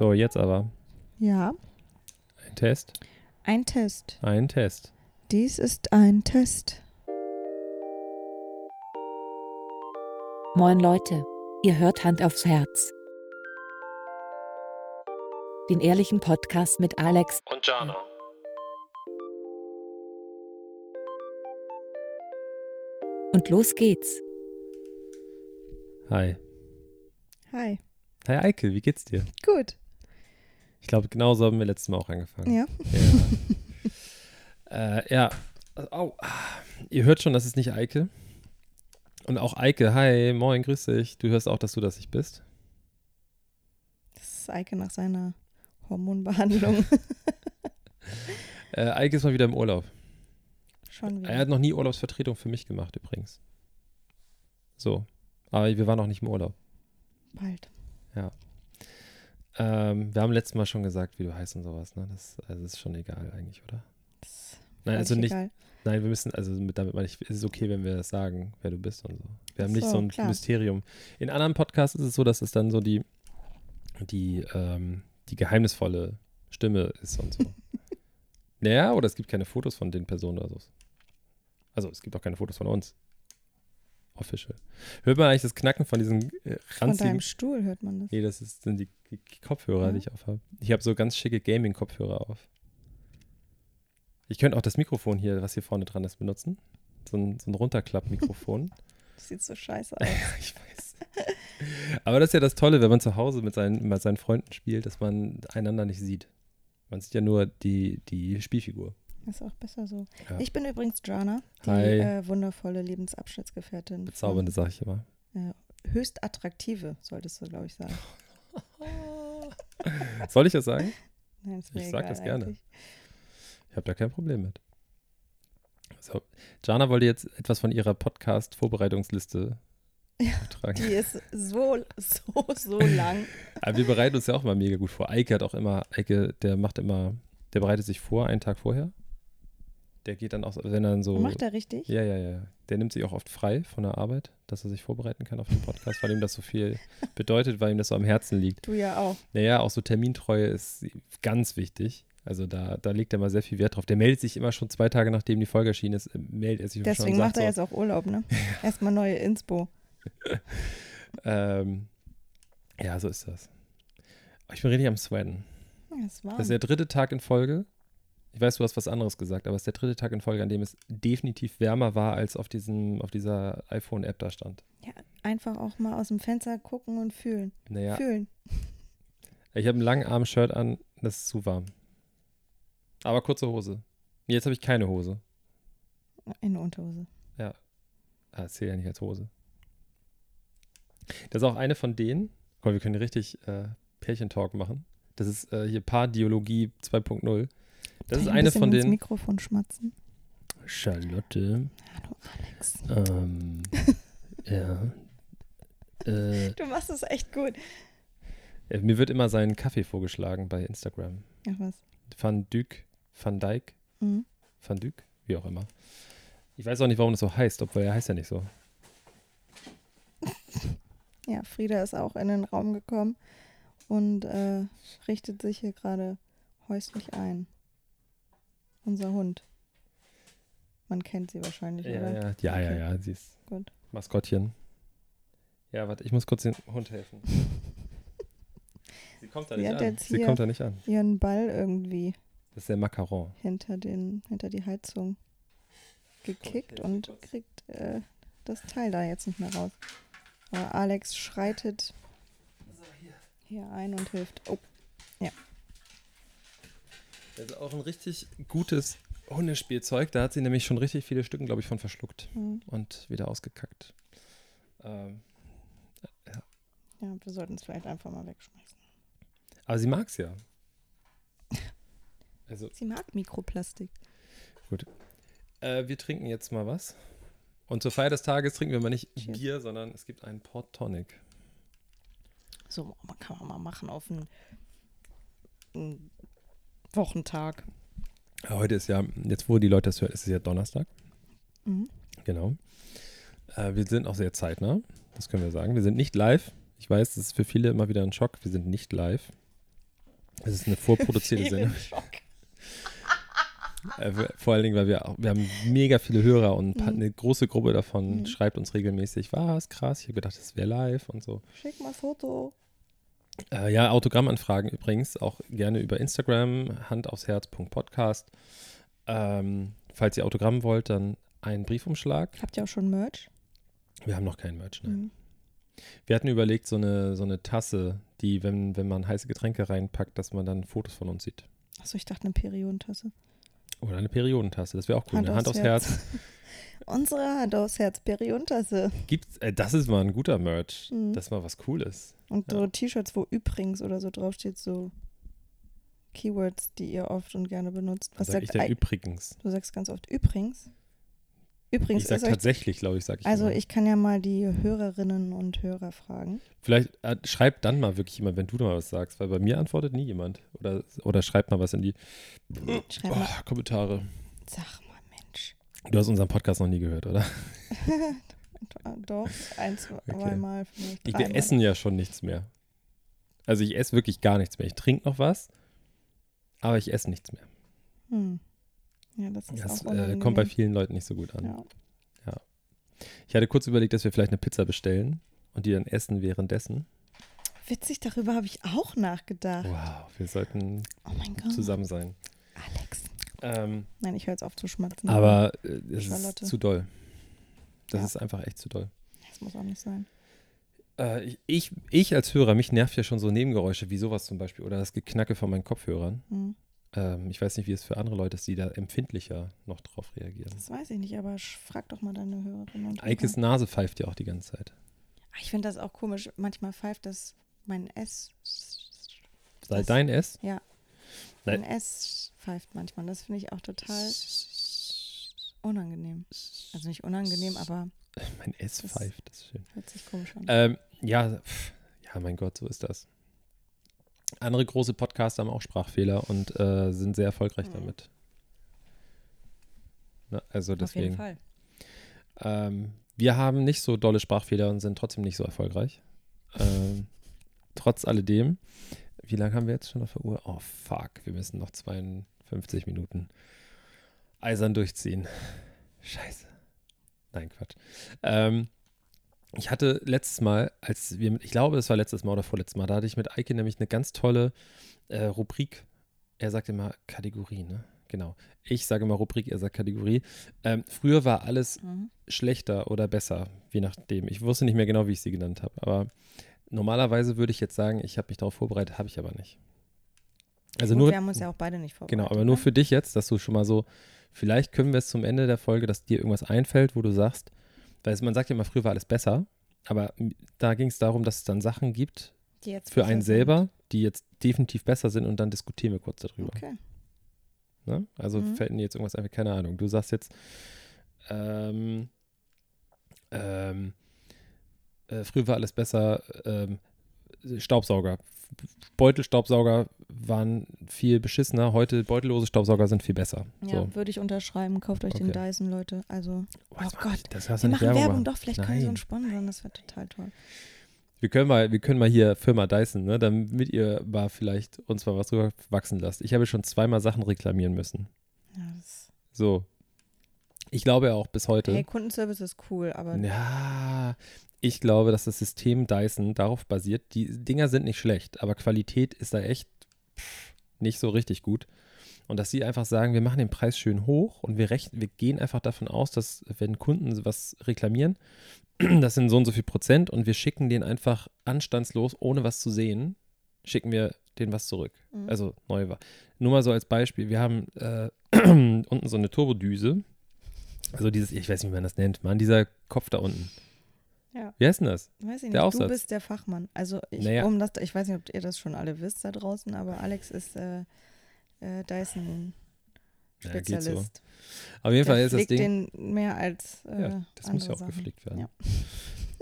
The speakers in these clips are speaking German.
So, jetzt aber. Ja, Ein Test. ein Test. Ein Test. Dies ist ein Test. Moin Leute, ihr hört Hand aufs Herz. Den ehrlichen Podcast mit Alex Und Jana. und los geht's. Hi. Hi. Hi Eike, wie geht's dir? Gut. Ich glaube, genauso haben wir letztes Mal auch angefangen. Ja. Ja. äh, ja. Au. Ihr hört schon, das ist nicht Eike. Und auch Eike, hi, moin, grüß dich. Du hörst auch, dass du das nicht bist. Das ist Eike nach seiner Hormonbehandlung. Äh, Eike ist mal wieder im Urlaub. Schon Er wieder. hat noch nie Urlaubsvertretung für mich gemacht, übrigens. So. Aber wir waren noch nicht im Urlaub. Bald. Ähm, wir haben letztes Mal schon gesagt, wie du heißt und sowas, ne? Das also ist schon egal eigentlich, oder? Das Nein, also nicht, egal. nein, wir müssen, also mit, damit meine ich, es ist okay, wenn wir das sagen, wer du bist und so. Wir haben Ach nicht so, so ein klar. Mysterium. In anderen Podcasts ist es so, dass es dann so die, die, ähm, die geheimnisvolle Stimme ist und so. naja, oder es gibt keine Fotos von den Personen oder so. Also es gibt auch keine Fotos von uns. Official. Hört man eigentlich das Knacken von diesen äh, Von ranzigen deinem Stuhl hört man das. Nee, das ist, sind die, die Kopfhörer, Ja. die ich aufhabe. Ich habe so ganz schicke Gaming-Kopfhörer auf. Ich könnte auch das Mikrofon hier, was hier vorne dran ist, benutzen. So ein, so ein Runterklapp-Mikrofon. Das sieht so scheiße aus. ich weiß. Aber das ist ja das Tolle, wenn man zu Hause mit seinen, mit seinen Freunden spielt, dass man einander nicht sieht. Man sieht ja nur die, die Spielfigur. Ist auch besser so. Ja. Ich bin übrigens Jana, die äh, wundervolle Lebensabschnittsgefährtin. Bezaubernde, sag ich immer. Höchst attraktive, solltest du, glaube ich, sagen. Soll ich das sagen? Nein, mir Ich sag egal das gerne. eigentlich. Ich habe da kein Problem mit. So, Jana wollte jetzt etwas von ihrer Podcast-Vorbereitungsliste Ja, tragen. Die ist so, so, so lang. Aber wir bereiten uns ja auch mal mega gut vor. Eike hat auch immer, Eike, der macht immer, der bereitet sich vor, einen Tag vorher. Der geht dann auch, wenn er dann so. Macht er richtig? Ja, ja, ja. Der nimmt sich auch oft frei von der Arbeit, dass er sich vorbereiten kann auf den Podcast, weil ihm das so viel bedeutet, weil ihm das so am Herzen liegt. Du ja auch. Naja, auch so Termintreue ist ganz wichtig. Also da, da legt er mal sehr viel Wert drauf. Der meldet sich immer schon zwei Tage, nachdem die Folge erschienen ist, meldet er sich schon Deswegen macht er so, jetzt auch Urlaub, ne? Erstmal neue Inspo. ähm, ja, so ist das. Ich bin richtig am Sweaten. Ja, warm. Das ist der dritte Tag in Folge. Ich weiß, du hast was anderes gesagt, aber es ist der dritte Tag in Folge, an dem es definitiv wärmer war, als auf, diesem, auf dieser iPhone-App da stand. Einfach auch mal aus dem Fenster gucken und fühlen. Naja, Fühlen. ich habe ein Langarm-Shirt an, das ist zu warm. Aber kurze Hose. Jetzt habe ich keine Hose. Eine Unterhose. Ah, das zählt ja nicht als Hose. Das ist auch eine von denen. Komm, wir können richtig äh, Pärchentalk machen. Das ist äh, hier Paardialogie 2.0. Das ist Ein eine von ins den. Mikrofon schmatzen. Charlotte. Hallo Alex. Ähm, ja. Äh, Du machst es echt gut. äh, mir wird immer sein Kaffee vorgeschlagen bei Instagram. Ach was. Van Dyck, Van Dyck, Mhm. Van Dyck, wie auch immer. Ich weiß auch nicht, warum das so heißt, obwohl er heißt ja nicht so. Ja, Frieda ist auch in den Raum gekommen und äh, richtet sich hier gerade häuslich ein. Unser Hund. Man kennt sie wahrscheinlich, Ja, oder? ja, ja, ja, Okay. ja, sie ist Gut. Maskottchen. Ja, warte, ich muss kurz dem Hund helfen. Sie kommt da Sie nicht an. Sie kommt da nicht an. Ihren Ball irgendwie Das ist der Macaron. hinter, den, hinter die Heizung gekickt helfe und kriegt äh, das Teil da jetzt nicht mehr raus. Aber Alex schreitet hier ein und hilft. Oh, Das ist auch ein richtig gutes Hundespielzeug. Da hat sie nämlich schon richtig viele Stücken, glaube ich, von verschluckt hm. und wieder ausgekackt. Ähm, ja, wir sollten es vielleicht einfach mal wegschmeißen. aber sie mag es ja. Also, Sie mag Mikroplastik. äh, wir trinken jetzt mal was. Und zur Feier des Tages trinken wir mal nicht Cheers. Bier, sondern es gibt einen Port Tonic. So man kann man mal machen auf einen, einen Wochentag. Heute ist ja, jetzt wo die Leute das hören, ist es ja Donnerstag. Mhm. Genau. Äh, wir sind auch sehr zeitnah, das können wir sagen. Wir sind nicht live. Ich weiß, das ist für viele immer wieder ein Schock. Wir sind nicht live. Es ist eine vorproduzierte Sendung. Äh, vor allen Dingen, weil wir, auch, wir haben mega viele Hörer und Mhm. eine große Gruppe davon Mhm. schreibt uns regelmäßig, was, krass, ich habe gedacht, das wäre live und so. Schick mal Foto. Äh, ja, Autogrammanfragen übrigens auch gerne über Instagram, handaufsherz.podcast. Ähm, falls ihr Autogramm wollt, dann einen Briefumschlag. Habt ihr auch schon Merch? Wir haben noch keinen Merch. Nein. Mhm. Wir hatten überlegt, so eine, so eine Tasse, die, wenn, wenn man heiße Getränke reinpackt, dass man dann Fotos von uns sieht. Achso, ich dachte eine Periodentasse. Oder eine Periodentasse, das wäre auch cool. eine Hand aufs Herz. Unsere Hand aufs Herz, Periodentasse. Gibt's, äh, das ist mal ein guter Merch. Mhm. Das ist mal was Cooles. Und Ja. so T-Shirts, wo übrigens oder so draufsteht, so Keywords, die ihr oft und gerne benutzt. Was sag ich sagt denn ei- übrigens? Du sagst ganz oft übrigens. Übrigens Ich sag tatsächlich, glaube ich, sag ich also immer. ich kann ja mal die Hörerinnen und Hörer fragen. Vielleicht äh, schreibt dann mal wirklich jemand, wenn du mal was sagst, weil bei mir antwortet nie jemand. Oder, oder schreibt mal was in die Schreib oh, mal, Kommentare. sag mal. Du hast unseren Podcast noch nie gehört, oder? Doch, ein, zwei Okay. Mal vielleicht. Ich, wir essen ja schon nichts mehr. Also ich esse wirklich gar nichts mehr. Ich trinke noch was, aber ich esse nichts mehr. Hm. Ja, das ist Das auch äh, kommt bei vielen Leuten nicht so gut an. ja. Ich hatte kurz überlegt, dass wir vielleicht eine Pizza bestellen und die dann essen währenddessen. Witzig, darüber habe ich auch nachgedacht. Wow, wir sollten Oh zusammen sein. Alex. Ähm, Nein, ich höre jetzt auf zu schmatzen. aber äh, es ist zu doll. Das Ja. ist einfach echt zu doll. Das muss auch nicht sein. Äh, ich- ich, als Hörer, mich nervt ja schon so Nebengeräusche wie sowas zum Beispiel oder das Geknacke von meinen Kopfhörern. Hm. Ähm, ich weiß nicht, wie es für andere Leute ist, die da empfindlicher noch drauf reagieren. Das weiß ich nicht, aber frag doch mal deine Hörerinnen und Eikes. Nase pfeift ja auch die ganze Zeit. Ah, Ich finde das auch komisch. Manchmal pfeift das mein S. Sei Das- dein S? Ja. Nein. Mein S pfeift manchmal. Das finde ich auch total unangenehm. Also nicht unangenehm, aber Mein S Das- pfeift, das ist schön. hört sich komisch an. Ähm, ja, pff, ja, mein Gott, so ist das. Andere große Podcaster haben auch Sprachfehler und äh, sind sehr erfolgreich Mhm. damit. Na, also Auf jeden deswegen. Fall. Ähm, wir haben nicht so dolle Sprachfehler und sind trotzdem nicht so erfolgreich. Ähm, trotz alledem. Wie lange haben wir jetzt schon auf der Uhr? Oh, fuck. Wir müssen noch 52 Minuten eisern durchziehen. Scheiße. Nein, Quatsch. Ähm, ich hatte letztes Mal, als wir mit, ich glaube, es war letztes Mal oder vorletztes Mal, da hatte ich mit Eike nämlich eine ganz tolle äh, Rubrik. Er sagt immer Kategorie, ne? Genau. Ich sage immer Rubrik, er sagt Kategorie. Ähm, früher war alles Mhm. schlechter oder besser, je nachdem. Ich wusste nicht mehr genau, wie ich sie genannt habe. Aber normalerweise würde ich jetzt sagen, ich habe mich darauf vorbereitet, habe ich aber nicht. Also Gut, nur, wir haben uns ja auch beide nicht vorbereitet. genau, aber nur ne? für dich jetzt, dass du schon mal so, vielleicht können wir es zum Ende der Folge, dass dir irgendwas einfällt, wo du sagst, weil man sagt ja immer, früher war alles besser, aber da ging es darum, dass es dann Sachen gibt Die jetzt für einen sind. selber, die jetzt definitiv besser sind und dann diskutieren wir kurz darüber. Okay. Ne? Also Mhm. fällt mir jetzt irgendwas einfach, keine Ahnung. Du sagst jetzt, ähm, ähm, äh, früher war alles besser, ähm, Staubsauger. Beutelstaubsauger waren viel beschissener, heute beutellose Staubsauger sind viel besser. Ja, So. würde ich unterschreiben. Kauft euch den Okay. Dyson, Leute. Also, Oh, oh Gott. Das hast du wir machen Werbung, Werbung. machen. Doch, vielleicht können wir so Nein. einen sponsern. Das wäre total toll. Wir können mal, wir können mal hier Firma Dyson, ne, damit ihr mal vielleicht uns mal was drüber wachsen lasst. Ich habe schon zweimal Sachen reklamieren müssen. Ja, So. Ich glaube ja auch bis heute. hey, Kundenservice ist cool, aber Ja, ich glaube, dass das System Dyson darauf basiert. Die Dinger sind nicht schlecht, aber Qualität ist da echt nicht so richtig gut. Und dass sie einfach sagen, wir machen den Preis schön hoch und wir, rechnen, wir gehen einfach davon aus, dass wenn Kunden was reklamieren, das sind so und so viel Prozent und wir schicken den einfach anstandslos, ohne was zu sehen, schicken wir den was zurück. Mhm. Also neu war. Nur mal so als Beispiel, wir haben äh, unten so eine Turbodüse. Also dieses, ich weiß nicht, wie man das nennt, man, dieser Kopf da unten. Ja. Wie heißt denn das? weiß ich der nicht. Aufsatz. Du bist der Fachmann. Also ich, Naja. um das, ich weiß nicht, ob ihr das schon alle wisst da draußen, aber Alex ist äh, äh, Dyson Ja, geht Spezialist. Auf jeden Der Fall ist das Ding. den mehr als äh, ja, das muss ja auch Sachen. gepflegt werden. Ja.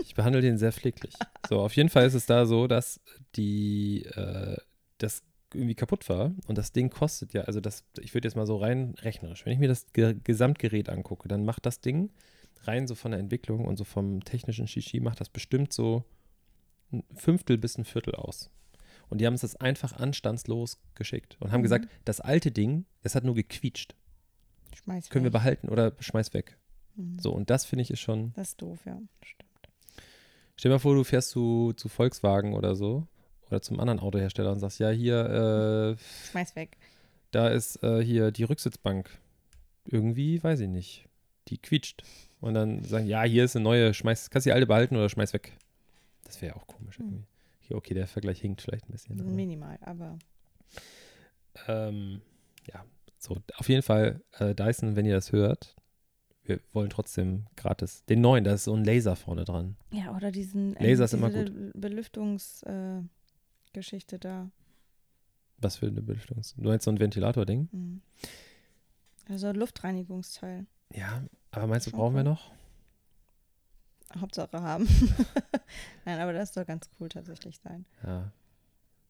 Ich behandle den sehr pfleglich. So, auf jeden Fall ist es da so, dass die, äh, das irgendwie kaputt war und das Ding kostet ja, also das, ich würde jetzt mal so rein rechnerisch, wenn ich mir das Ge Gesamtgerät angucke, dann macht das Ding rein so von der Entwicklung und so vom technischen Shishi macht das bestimmt so ein Fünftel bis ein Viertel aus. Und die haben uns das einfach anstandslos geschickt und haben Mhm. gesagt, das alte Ding, das hat nur gequietscht. Schmeiß Können wir behalten oder schmeiß weg. Mhm. So, und das finde ich ist schon. Das ist doof, ja. Stimmt. Stell dir mal vor, du fährst zu, zu Volkswagen oder so oder zum anderen Autohersteller und sagst, ja, hier, äh, Schmeiß weg. da ist äh, hier die Rücksitzbank. Irgendwie, weiß ich nicht. Die quietscht. Und dann sagen, ja, hier ist eine neue, schmeiß, kannst die alte behalten oder schmeiß weg. Das wäre auch komisch Hm. irgendwie. Hier, okay, der Vergleich hinkt vielleicht ein bisschen. aber- Minimal, aber Ähm, ja, so, auf jeden Fall, äh, Dyson, wenn ihr das hört, wir wollen trotzdem gratis. Den neuen, da ist so ein Laser vorne dran. ja, oder diesen Laser ist immer Belüftungsgeschichte äh, da. Was für eine Belüftung. Du meinst so ein Ventilator-Ding? Mhm. Also ein Luftreinigungsteil. Ja, aber meinst du, brauchen wir noch? Hauptsache haben. Nein, aber das soll ganz cool tatsächlich sein. Ja.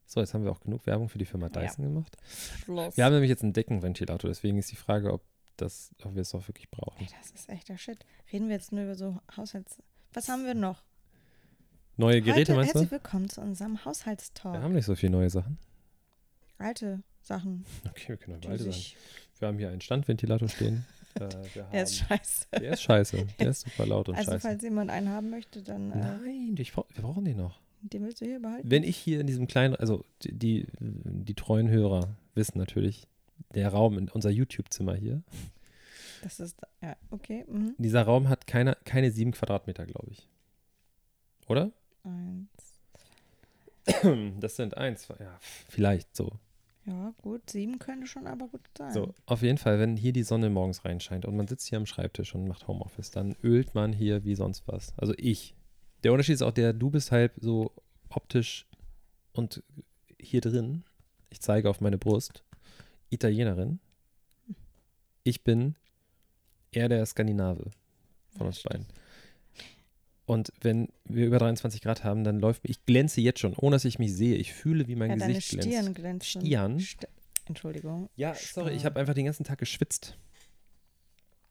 So, jetzt haben wir auch genug Werbung für die Firma Ja. Dyson gemacht. Schluss. Wir haben nämlich jetzt einen Deckenventilator, deswegen ist die Frage, ob, das, ob wir es auch wirklich brauchen. Ey, das ist echt der Shit. Reden wir jetzt nur über so Haushalts... Was haben wir noch? Neue Geräte Heute, meinst herzlich du? willkommen zu unserem Haushaltstalk. Wir haben nicht so viele neue Sachen. Alte Sachen. Okay, wir können auch sagen. sich- Wir haben hier einen Standventilator stehen. äh, wir haben, Der ist scheiße. der ist scheiße. Der ist super laut und Also scheiße. falls jemand einen haben möchte, dann äh, Nein, ich, wir brauchen den noch. den willst du hier behalten. Wenn ich hier in diesem kleinen, also die, die, die treuen Hörer wissen natürlich, der Raum in unser YouTube-Zimmer hier, Das ist, ja, okay. Mhm. dieser Raum hat keine, keine sieben Quadratmeter, glaube ich. Oder? Eins. Das sind eins, ja, vielleicht so. Ja, gut. Sieben könnte schon aber gut sein. So, auf jeden Fall, wenn hier die Sonne morgens reinscheint und man sitzt hier am Schreibtisch und macht Homeoffice, dann ölt man hier wie sonst was. Also ich. Der Unterschied ist auch der, du bist halt so optisch und hier drin, ich zeige auf meine Brust, Italienerin. Ich bin eher der Skandinave von uns beiden. Und wenn wir über 23 Grad haben, dann läuft ich glänze jetzt schon, ohne dass ich mich sehe. Ich fühle, wie mein ja, deine Gesicht Stirn glänzt. glänzt. schon. Stirn? St Entschuldigung. Ja, sorry, ich Stirn. habe einfach den ganzen Tag geschwitzt.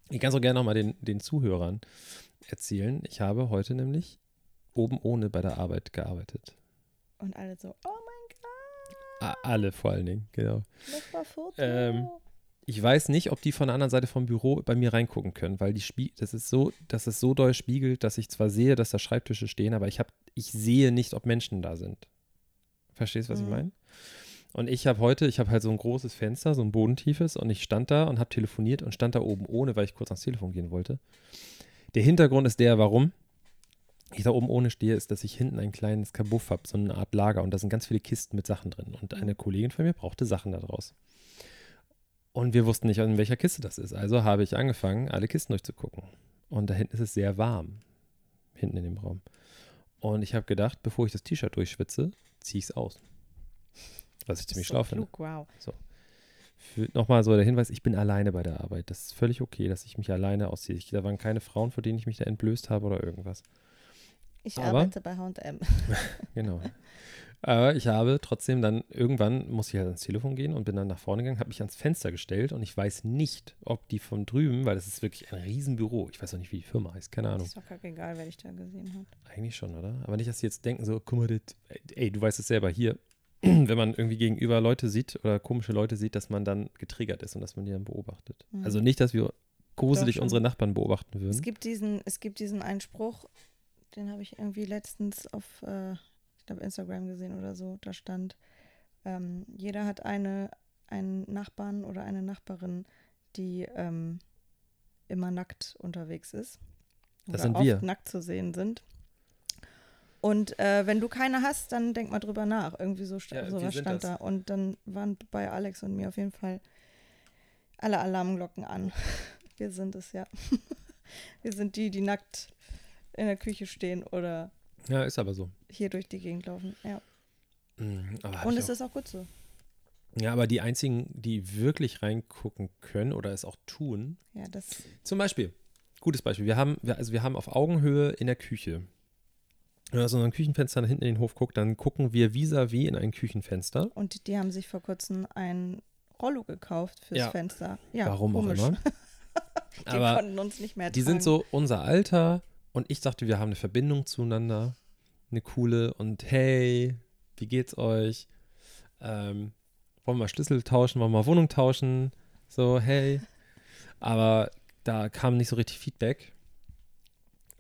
Ich kann so gerne nochmal den, den Zuhörern erzählen. Ich habe heute nämlich oben ohne bei der Arbeit gearbeitet. Und alle so, oh mein Gott, A alle vor allen Dingen, genau. das war Foto. Ähm, Ich weiß nicht, ob die von der anderen Seite vom Büro bei mir reingucken können, weil die Spie das ist so, dass es so doll spiegelt, dass ich zwar sehe, dass da Schreibtische stehen, aber ich habe, ich sehe nicht, ob Menschen da sind. Verstehst du, was ich Mhm. meine? Und ich habe heute, ich habe halt so ein großes Fenster, so ein bodentiefes, und ich stand da und habe telefoniert und stand da oben ohne, weil ich kurz ans Telefon gehen wollte. Der Hintergrund ist der, warum ich da oben ohne stehe, ist, dass ich hinten ein kleines Kabuff habe, so eine Art Lager, und da sind ganz viele Kisten mit Sachen drin. Und eine Kollegin von mir brauchte Sachen da draus. Und wir wussten nicht, in welcher Kiste das ist. Also habe ich angefangen, alle Kisten durchzugucken. Und da hinten ist es sehr warm. Hinten in dem Raum. Und ich habe gedacht, bevor ich das T-Shirt durchschwitze, ziehe ich es aus. Was ich ziemlich so schlau finde. klug, wow. Für- Nochmal so der Hinweis, ich bin alleine bei der Arbeit. Das ist völlig okay, dass ich mich alleine ausziehe. Ich, da waren keine Frauen, vor denen ich mich da entblößt habe oder irgendwas. Ich Aber- arbeite bei H&M. Genau. Aber ich habe trotzdem dann, irgendwann muss ich halt ans Telefon gehen und bin dann nach vorne gegangen, habe mich ans Fenster gestellt und ich weiß nicht, ob die von drüben, weil das ist wirklich ein Riesenbüro, ich weiß auch nicht, wie die Firma heißt, keine Ahnung. Ist doch egal, wer ich da gesehen habe. Eigentlich schon, oder? Aber nicht, dass sie jetzt denken, so, guck mal, das, ey, du weißt es selber, hier, wenn man irgendwie gegenüber Leute sieht oder komische Leute sieht, dass man dann getriggert ist und dass man die dann beobachtet. Mhm. Also nicht, dass wir gruselig unsere Nachbarn beobachten würden. Es gibt diesen, es gibt diesen einen Spruch, den habe ich irgendwie letztens auf, äh, glaube, Instagram gesehen oder so. Da stand, ähm, jeder hat eine, einen Nachbarn oder eine Nachbarin, die ähm, immer nackt unterwegs ist. Das oder sind oft wir. nackt zu sehen sind. Und äh, wenn du keine hast, dann denk mal drüber nach. Irgendwie so Ja, sowas sind stand das. da. Und dann waren bei Alex und mir auf jeden Fall alle Alarmglocken an. Wir sind es ja. Wir sind die, die nackt in der Küche stehen oder Ja, ist aber so. hier durch die Gegend laufen. Ja. Mhm, aber Und es auch- ist auch gut so. Ja, aber die einzigen, die wirklich reingucken können oder es auch tun, Ja, das. zum Beispiel, gutes Beispiel, wir haben, wir, also wir haben auf Augenhöhe in der Küche. Wenn man aus unserem Küchenfenster nach hinten in den Hof guckt, dann gucken wir vis-à-vis in ein Küchenfenster. Und die haben sich vor kurzem ein Rollo gekauft fürs Ja. Fenster. Ja, Warum komisch. auch immer. Die aber konnten uns nicht mehr die tragen. sind so unser Alter und ich dachte, wir haben eine Verbindung zueinander, eine coole und hey, wie geht's euch? ähm, wollen wir mal Schlüssel tauschen, wollen wir mal Wohnung tauschen, so, hey. Aber da kam nicht so richtig Feedback.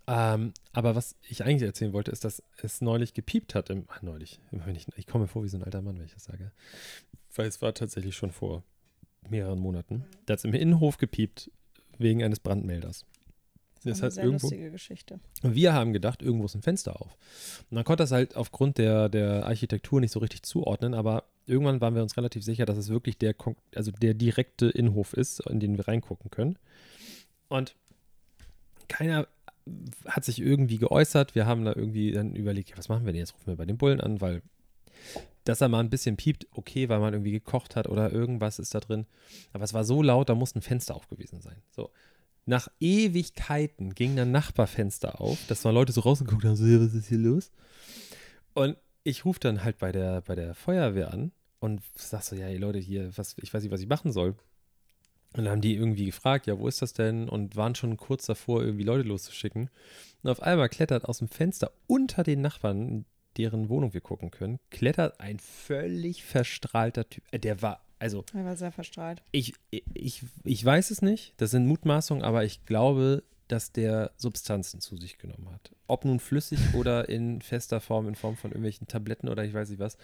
Ähm, aber was ich eigentlich erzählen wollte, ist, dass es neulich gepiept hat. Im, ach, neulich. Ich, ich komme mir vor wie so ein alter Mann, wenn ich das sage. Weil es war tatsächlich schon vor mehreren Monaten. Da hat es im Innenhof gepiept wegen eines Brandmelders. Das ist eine irgendwo, lustige Geschichte. wir haben gedacht, irgendwo ist ein Fenster auf. Und dann konnte das halt aufgrund der, der Architektur nicht so richtig zuordnen, aber irgendwann waren wir uns relativ sicher, dass es wirklich der, also der direkte Innenhof ist, in den wir reingucken können. Und keiner hat sich irgendwie geäußert. Wir haben da irgendwie dann überlegt, ja, was machen wir denn jetzt? Rufen wir bei den Bullen an, weil dass er mal ein bisschen piept, okay, weil man irgendwie gekocht hat oder irgendwas ist da drin. Aber es war so laut, da muss ein Fenster auf gewesen sein. So. Nach Ewigkeiten ging ein Nachbarfenster auf, dass mal Leute so rausgeguckt haben, so, was ist hier los? Und ich rufe dann halt bei der, bei der Feuerwehr an und sag so, ja, ey Leute, hier, was, ich weiß nicht, was ich machen soll. Und dann haben die irgendwie gefragt, ja, wo ist das denn? Und waren schon kurz davor, irgendwie Leute loszuschicken. Und auf einmal klettert aus dem Fenster unter den Nachbarn, deren Wohnung wir gucken können, klettert ein völlig verstrahlter Typ. Äh, Der war, also Er war sehr verstrahlt. ich, ich, ich weiß es nicht, das sind Mutmaßungen, aber ich glaube, dass der Substanzen zu sich genommen hat. Ob nun flüssig oder in fester Form, in Form von irgendwelchen Tabletten oder ich weiß nicht was.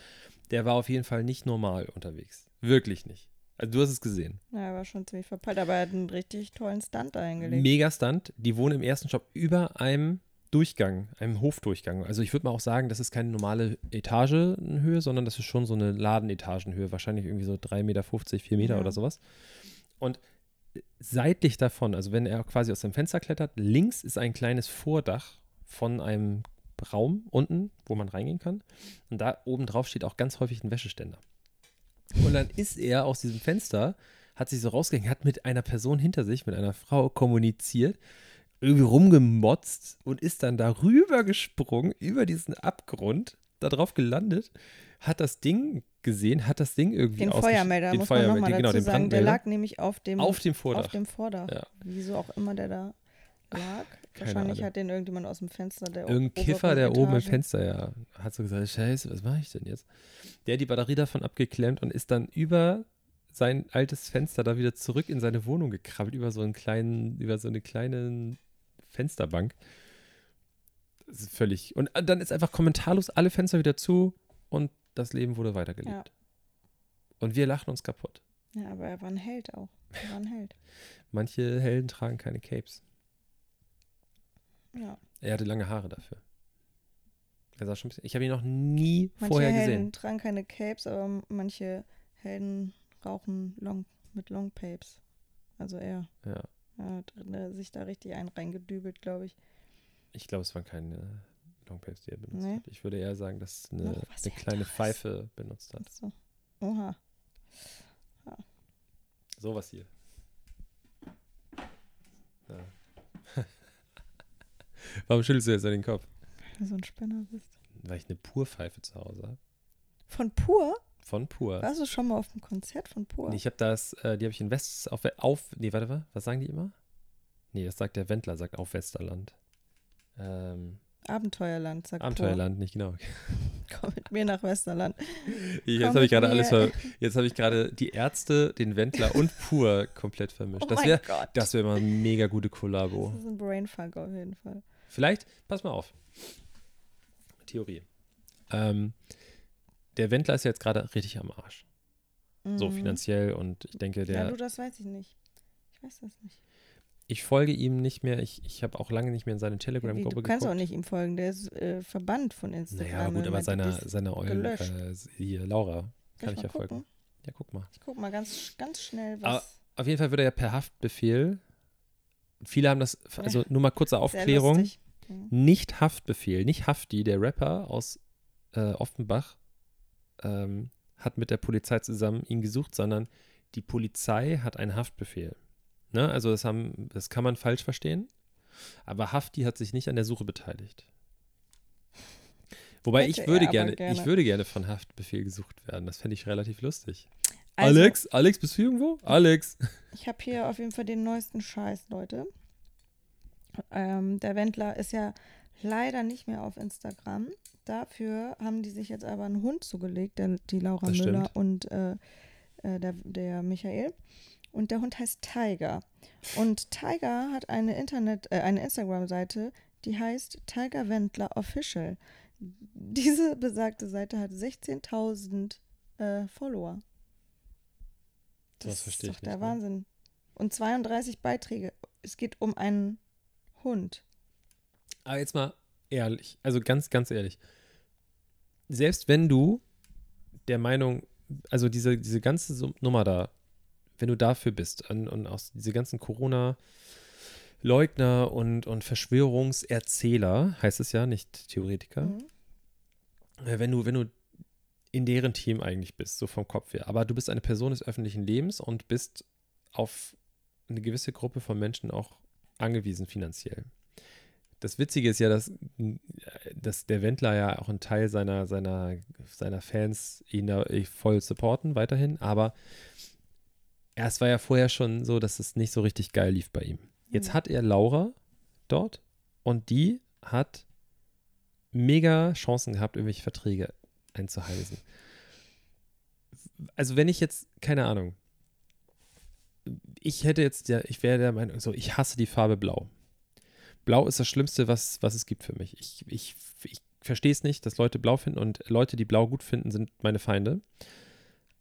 Der war auf jeden Fall nicht normal unterwegs. Wirklich nicht. Also du hast es gesehen. Ja, er war schon ziemlich verpeilt, aber er hat einen richtig tollen Stunt da eingelegt. Mega Stunt. Die wohnen im ersten Stock über einem Durchgang, einem Hofdurchgang. Also ich würde mal auch sagen, das ist keine normale Etagenhöhe, sondern das ist schon so eine Ladenetagenhöhe. Wahrscheinlich irgendwie so 3,50 Meter, 4 Meter Ja. oder sowas. Und seitlich davon, also wenn er quasi aus dem Fenster klettert, links ist ein kleines Vordach von einem Raum unten, wo man reingehen kann. Und da oben drauf steht auch ganz häufig ein Wäscheständer. Und dann ist er aus diesem Fenster, hat sich so rausgegangen, hat mit einer Person hinter sich, mit einer Frau kommuniziert, irgendwie rumgemotzt und ist dann darüber gesprungen, über diesen Abgrund, da drauf gelandet, hat das Ding gesehen, hat das Ding irgendwie Den Feuermelder, den muss man nochmal Feuermelder, dazu genau, den sagen. Der lag nämlich auf dem, auf dem Vordach. auf dem Vordach. Ja. Wieso auch immer der da lag. Keine Wahrscheinlich Ahnung. hat den irgendjemand aus dem Fenster der Irgendein Kiffer, der oben im Etage- Fenster ja hat so gesagt, scheiße, was mache ich denn jetzt? Der hat die Batterie davon abgeklemmt und ist dann über sein altes Fenster da wieder zurück in seine Wohnung gekrabbelt, über so einen kleinen, über so eine kleine Fensterbank. Das ist völlig. Und dann ist einfach kommentarlos alle Fenster wieder zu und das Leben wurde weitergelebt. Ja. Und wir lachen uns kaputt. Ja, aber er war ein Held auch. Er war ein Held. Manche Helden tragen keine Capes. Ja. Er hatte lange Haare dafür. Er sah schon ein bisschen. Ich habe ihn noch nie Manche vorher Helden gesehen. tragen keine Capes, aber manche Helden rauchen long, mit Long Papes. Also er. Ja. Hat äh, sich da richtig einen reingedübelt, glaube ich. Ich glaube, es waren keine Longpapes, die er benutzt Nee. hat. Ich würde eher sagen, dass eine, Noch eine kleine. Pfeife benutzt hat. Achso. Oha. Sowas hier. Ja. Warum schüttelst du jetzt an den Kopf? Weil du so ein Spinner bist. Weil ich eine Pur-Pfeife zu Hause habe. Von Pur? Von Pur. Warst du schon mal auf dem Konzert von Pur? Nee, ich habe das, äh, die habe ich in West, auf, auf, nee, warte mal, was sagen die immer? Nee, das sagt der Wendler, sagt auf Westerland. Ähm, Abenteuerland, sagt Abenteuerland, nicht genau. Pur. Komm mit mir nach Westerland. Jetzt Komm habe ich gerade alles, ver jetzt habe ich gerade die Ärzte, den Wendler und Pur komplett vermischt. Oh das mein wäre Gott. das wäre mal eine mega gute Kollabo. Das ist ein Brainfuck auf jeden Fall. Vielleicht, pass mal auf. Theorie. Ähm, der Wendler ist ja jetzt gerade richtig am Arsch. So Mhm. finanziell und ich denke, Ja, der, du, das weiß ich nicht. Ich weiß das nicht. ich folge ihm nicht mehr. Ich, ich habe auch lange nicht mehr in seine Telegram-Gruppe du kannst geguckt. auch nicht ihm folgen, der ist äh, verbannt von Instagram. Naja, aber gut, im aber seiner, Eulen, gelöscht. äh, hier, Laura, kann ich mal ja folgen. Ja, guck mal. Ich guck mal ganz, ganz schnell, Aber was. Auf jeden Fall wird er ja per Haftbefehl. Viele haben das, also nur mal kurze Aufklärung. lustig. Mhm. Nicht Haftbefehl, nicht Hafti, der Rapper aus äh, Offenbach, ähm, hat mit der Polizei zusammen ihn gesucht, sondern die Polizei hat einen Haftbefehl. Ne? Also das, haben, das kann man falsch verstehen. Aber Hafti hat sich nicht an der Suche beteiligt. Wobei Hätte ich würde er gerne, gerne. ich würde gerne von Haftbefehl gesucht werden. Das fände ich relativ lustig. Also, Alex, Alex, bist du irgendwo? Alex. Ich habe hier auf jeden Fall den neuesten Scheiß, Leute. Ähm, der Wendler ist ja leider nicht mehr auf Instagram. Dafür haben die sich jetzt aber einen Hund zugelegt, der, die Laura Das Müller stimmt. und äh, äh, der, der Michael. Und der Hund heißt Tiger. Und Tiger hat eine Internet, äh, eine Instagram-Seite, die heißt Tiger Wendler Official. Diese besagte Seite hat 16.000 äh, Follower. Das verstehe ist ich doch der nicht, ne? Wahnsinn. Und 32 Beiträge. Es geht um einen Hund. Aber jetzt mal ehrlich, also ganz, ganz ehrlich. Selbst wenn du der Meinung, also diese, diese ganze Nummer da, wenn du dafür bist und, und aus diese ganzen Corona-Leugner und, und Verschwörungserzähler, heißt es ja, nicht Theoretiker, Mhm. äh, wenn du, wenn du in deren Team eigentlich bist, so vom Kopf her, aber du bist eine Person des öffentlichen Lebens und bist auf eine gewisse Gruppe von Menschen auch angewiesen finanziell. Das Witzige ist ja, dass, äh, dass der Wendler ja auch einen Teil seiner, seiner, seiner Fans ihn da eh voll supporten weiterhin, aber ja, es war ja vorher schon so, dass es nicht so richtig geil lief bei ihm. Jetzt Mhm. hat er Laura dort und die hat mega Chancen gehabt, irgendwelche Verträge einzuheisen. Also wenn ich jetzt, keine Ahnung, ich hätte jetzt, ja, ich wäre der Meinung, so, ich hasse die Farbe Blau. Blau ist das Schlimmste, was, was es gibt für mich. Ich, ich, ich verstehe es nicht, dass Leute blau finden und Leute, die blau gut finden, sind meine Feinde.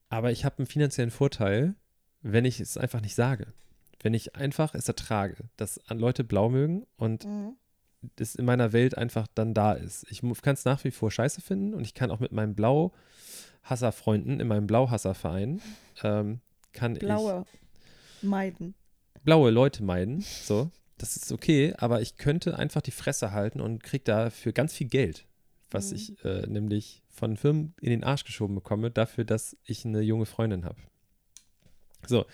Aber ich habe einen finanziellen Vorteil, wenn ich es einfach nicht sage. Wenn ich einfach es ertrage, dass Leute blau mögen und Mhm. das in meiner Welt einfach dann da ist. Ich kann es nach wie vor scheiße finden und ich kann auch mit meinen Blau-Hasser-Freunden in meinem Blau-Hasser-Verein ähm, kann ich Blaue meiden. blaue Leute meiden. So, das ist okay, aber ich könnte einfach die Fresse halten und krieg dafür ganz viel Geld, was Mhm. ich äh, nämlich von Firmen in den Arsch geschoben bekomme, dafür, dass ich eine junge Freundin habe. So,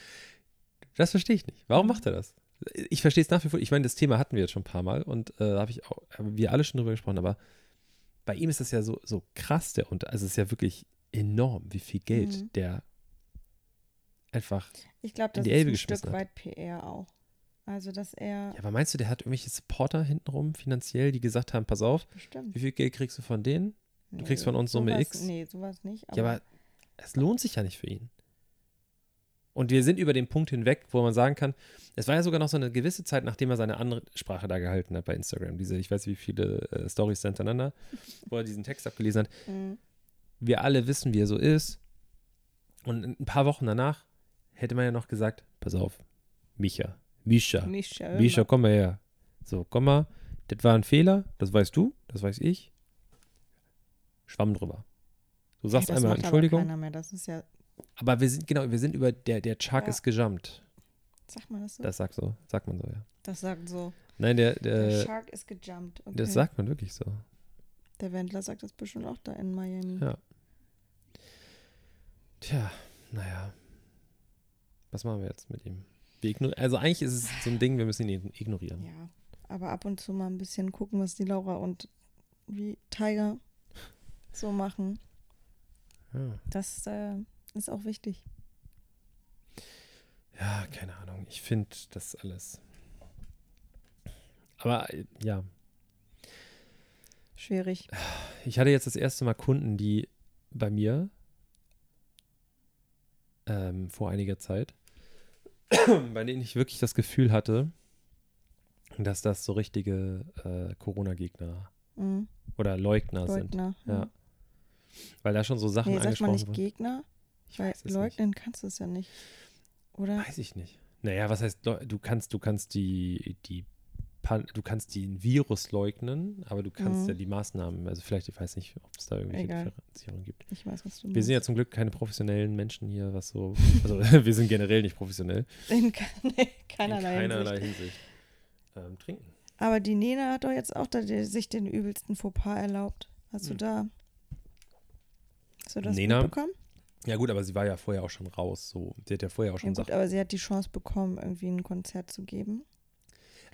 das verstehe ich nicht. Warum macht er das? Ich verstehe es nach wie vor. Ich meine, das Thema hatten wir jetzt schon ein paar Mal und äh, da habe ich auch, haben wir alle schon drüber gesprochen, aber bei ihm ist das ja so, so krass, der und also es ist ja wirklich enorm, wie viel Geld Mhm. der einfach Ich glaube, in das die ist Elbe ein geschmissen Stück hat. weit PR auch. Also, dass er Ja, aber meinst du, der hat irgendwelche Supporter hintenrum finanziell, die gesagt haben, pass auf, bestimmt. wie viel Geld kriegst du von denen? Nee, kriegst von uns Summe sowas, X? Nee, sowas nicht. Aber, ja, aber es lohnt sich ja nicht für ihn. Und wir sind über den Punkt hinweg, wo man sagen kann, es war ja sogar noch so eine gewisse Zeit, nachdem er seine andere Sprache da gehalten hat bei Instagram. Diese, ich weiß wie viele äh, Stories hintereinander, wo er diesen Text abgelesen hat. Mhm. Wir alle wissen, wie er so ist. Und ein paar Wochen danach hätte man ja noch gesagt, pass auf, Micha, Mischa, Mischa, Mischa, komm mal her. So, komm mal. Das war ein Fehler, das weißt du, das weiß ich. Schwamm drüber. Du sagst das einmal aber Entschuldigung, ist ja, aber wir sind, genau, wir sind über, der, der Chuck Ja. ist gejumpt. sag mal das so. Das sagt so, sagt man so, ja. Das sagt so. Nein, der, Der der, Shark ist gejumpt. Okay. das sagt man wirklich so. Der Wendler sagt das bestimmt auch da in Miami. Ja. Tja, naja. Was machen wir jetzt mit ihm? Also eigentlich ist es so ein Ding, wir müssen ihn ignorieren. Ja, aber ab und zu mal ein bisschen gucken, was die Laura und wie Tiger so machen. Ja. Das äh, ist auch wichtig. Ja, keine Ahnung. Ich finde das alles. Aber äh, ja, Schwierig. ich hatte jetzt das erste Mal Kunden, die bei mir ähm, vor einiger Zeit, bei denen ich wirklich das Gefühl hatte, dass das so richtige äh, Corona-Gegner Mhm. oder Leugner, sind. Leugner. Ja. Weil da schon so Sachen Nee, sagt man angesprochen nicht wurden. Gegner? Ich Weil leugnen kannst du es ja nicht. Oder? nicht. Weiß ich nicht. Naja, was heißt, du kannst, du kannst die, die Du kannst den Virus leugnen, aber du kannst Mhm. ja die Maßnahmen, also vielleicht, ich weiß nicht, ob es da irgendwelche Egal. Differenzierungen gibt. Ich weiß, was du Wir meinst. sind ja zum Glück keine professionellen Menschen hier, was so, also wir sind generell nicht professionell. in ke- nee, keinerlei, in keinerlei Hinsicht. Hinsicht. Ähm, trinken. Aber die Nena hat doch jetzt auch da die, sich den übelsten Fauxpas erlaubt. Hast du Hm. da. Hast du das Nena? mitbekommen? Ja gut, aber sie war ja vorher auch schon raus, so. Sie hat ja vorher auch Ja, schon gut, Sachen. aber sie hat die Chance bekommen, irgendwie ein Konzert zu geben.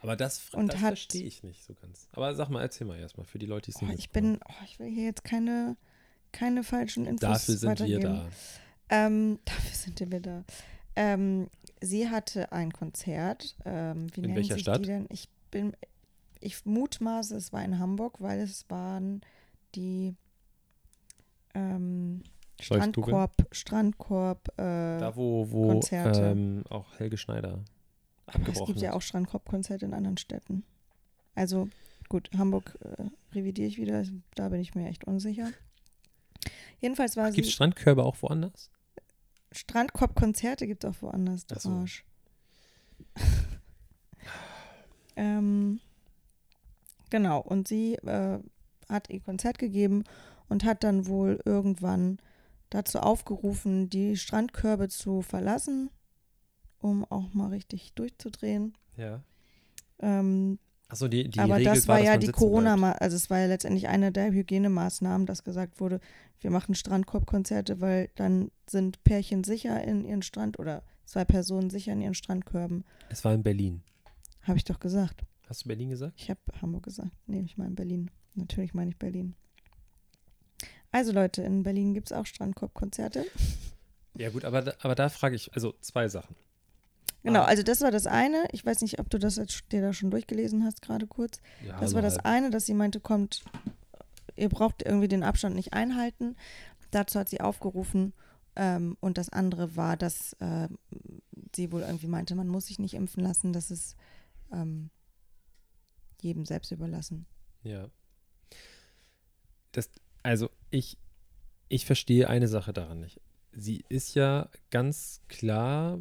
Aber das, und das hat- verstehe ich nicht so ganz. Aber sag mal, erzähl mal erstmal für die Leute, die es Oh, nicht ich bin, oh, ich will hier jetzt keine, keine falschen Infos Dafür sind wir da. Ähm, dafür sind wir da. Ähm, sie hatte ein Konzert. Ähm, wie In nennen welcher sich Stadt? die denn? Ich bin, ich mutmaße, es war in Hamburg, weil es waren die ähm? Strandkorb, Strandkorb, äh, Da, wo, wo Konzerte. ähm, auch Helge Schneider aber es abgebrochen gibt ja hat. auch Strandkorb-Konzerte in anderen Städten. Also gut, Hamburg äh, revidiere ich wieder, da bin ich mir echt unsicher. Jedenfalls war Gibt es. Strandkörbe auch woanders? Strandkorb-Konzerte gibt es auch woanders, du Ach so. Arsch. ähm, genau, und sie äh, hat ihr Konzert gegeben und hat dann wohl irgendwann dazu aufgerufen, die Strandkörbe zu verlassen, um auch mal richtig durchzudrehen. Ja. Ähm, Achso, die, die aber Regel das war dass ja die corona bleibt. also es war ja letztendlich eine der Hygienemaßnahmen, dass gesagt wurde, wir machen Strandkorbkonzerte, weil dann sind Pärchen sicher in ihren Strand oder zwei Personen sicher in ihren Strandkörben. Es war in Berlin. Habe ich doch gesagt. Hast du Berlin gesagt? Ich habe Hamburg gesagt. Nee, ich meine Berlin. Natürlich meine ich Berlin. Also Leute, in Berlin gibt es auch Strandkorbkonzerte. Ja, gut, aber aber da frage ich, also zwei Sachen. Genau, Ah. also das war das eine. Ich weiß nicht, ob du das jetzt dir da schon durchgelesen hast, gerade kurz. Ja, Das so war das eine, dass sie meinte, kommt, ihr braucht irgendwie den Abstand nicht einhalten. Dazu hat sie aufgerufen. Ähm, und das andere war, dass äh, sie wohl irgendwie meinte, man muss sich nicht impfen lassen, das ist ähm, jedem selbst überlassen. Ja. Das, also ich, ich verstehe eine Sache daran nicht. Sie ist ja ganz klar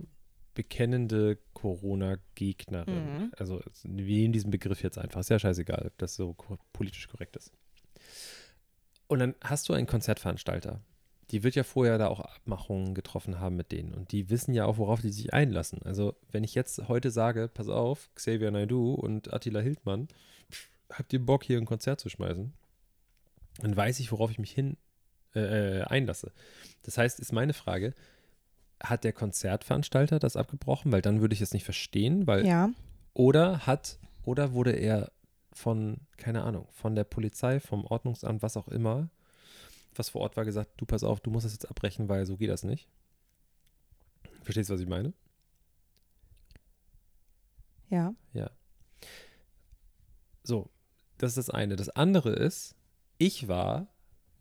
bekennende Corona-Gegnerin. Mhm. Also wir nehmen diesen Begriff jetzt einfach. Ist ja scheißegal, ob das so politisch korrekt ist. Und dann hast du einen Konzertveranstalter. Die wird ja vorher da auch Abmachungen getroffen haben mit denen. Und die wissen ja auch, worauf die sich einlassen. Also wenn ich jetzt heute sage, pass auf, Xavier Naidoo und Attila Hildmann, habt ihr Bock, hier ein Konzert zu schmeißen? Dann weiß ich, worauf ich mich hin äh, einlasse. Das heißt, ist meine Frage, hat der Konzertveranstalter das abgebrochen? Weil dann würde ich es nicht verstehen, weil Ja, oder hat oder wurde er von keine Ahnung von der Polizei, vom Ordnungsamt, was auch immer, was vor Ort war, gesagt, du pass auf, du musst das jetzt abbrechen, weil so geht das nicht. Verstehst du, was ich meine? ja. So, das ist das eine. Das andere ist, ich war,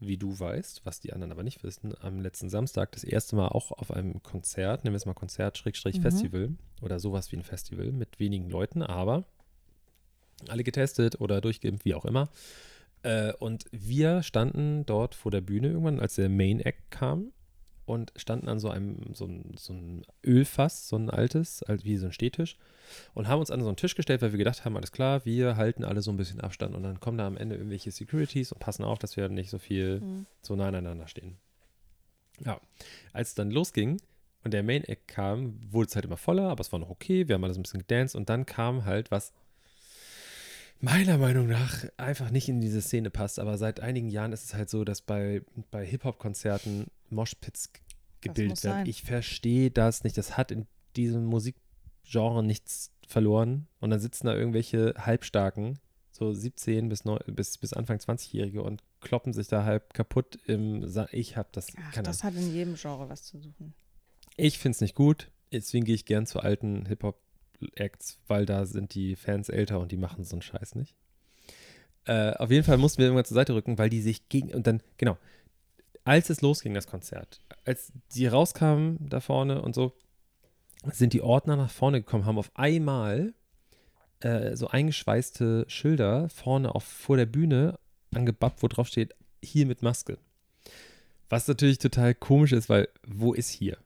wie du weißt, was die anderen aber nicht wissen, am letzten Samstag das erste Mal auch auf einem Konzert, nehmen wir es mal Konzert, Schrägstrich Mhm. Oder sowas wie ein Festival mit wenigen Leuten, aber alle getestet oder durchgeimpft, wie auch immer. Äh, und wir standen dort vor der Bühne irgendwann, als der Main Act kam und standen an so einem, so ein, so ein Ölfass, so ein altes, wie so ein Stehtisch und haben uns an so einen Tisch gestellt, weil wir gedacht haben, alles klar, wir halten alle so ein bisschen Abstand und dann kommen da am Ende irgendwelche Securities und passen auf, dass wir nicht so viel Mhm. so nah aneinander stehen. Ja, als es dann losging und der Main Act kam, wurde es halt immer voller, aber es war noch okay, wir haben alles ein bisschen gedanced und dann kam halt was meiner Meinung nach einfach nicht in diese Szene passt, aber seit einigen Jahren ist es halt so, dass bei, bei Hip-Hop-Konzerten Moshpits gebildet werden. Ich verstehe das nicht. Das hat in diesem Musikgenre nichts verloren und dann sitzen da irgendwelche Halbstarken, so 17 bis, neu, bis, bis Anfang 20-Jährige und kloppen sich da halb kaputt im Sa Ich hab das, Ach, das hat in jedem Genre was zu suchen. ich finde es nicht gut. Deswegen gehe ich gern zu alten Hip-Hop-Acts, weil da sind die Fans älter und die machen so einen Scheiß nicht. Äh, auf jeden Fall mussten wir irgendwann zur Seite rücken, weil die sich gegen. Und dann, genau, als es losging, das Konzert, als die rauskamen da vorne und so, sind die Ordner nach vorne gekommen, haben auf einmal äh, so eingeschweißte Schilder vorne auf, vor der Bühne angebappt, wo drauf steht, hier mit Maske. Was natürlich total komisch ist, weil wo ist hier?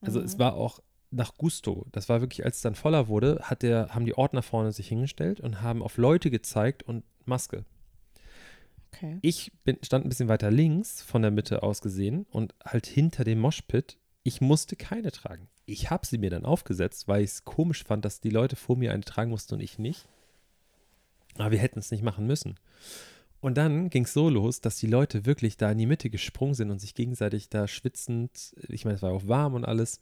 Also es Mhm. war auch nach Gusto. Das war wirklich, als es dann voller wurde, hat der, haben die Ordner vorne sich hingestellt und haben auf Leute gezeigt und Maske. Okay. Ich bin, stand ein bisschen weiter links von der Mitte aus gesehen und halt hinter dem Moshpit. Ich musste keine tragen. Ich habe sie mir dann aufgesetzt, weil ich es komisch fand, dass die Leute vor mir eine tragen mussten und ich nicht. Aber wir hätten es nicht machen müssen. Und dann ging es so los, dass die Leute wirklich da in die Mitte gesprungen sind und sich gegenseitig da schwitzend, ich meine, es war auch warm und alles,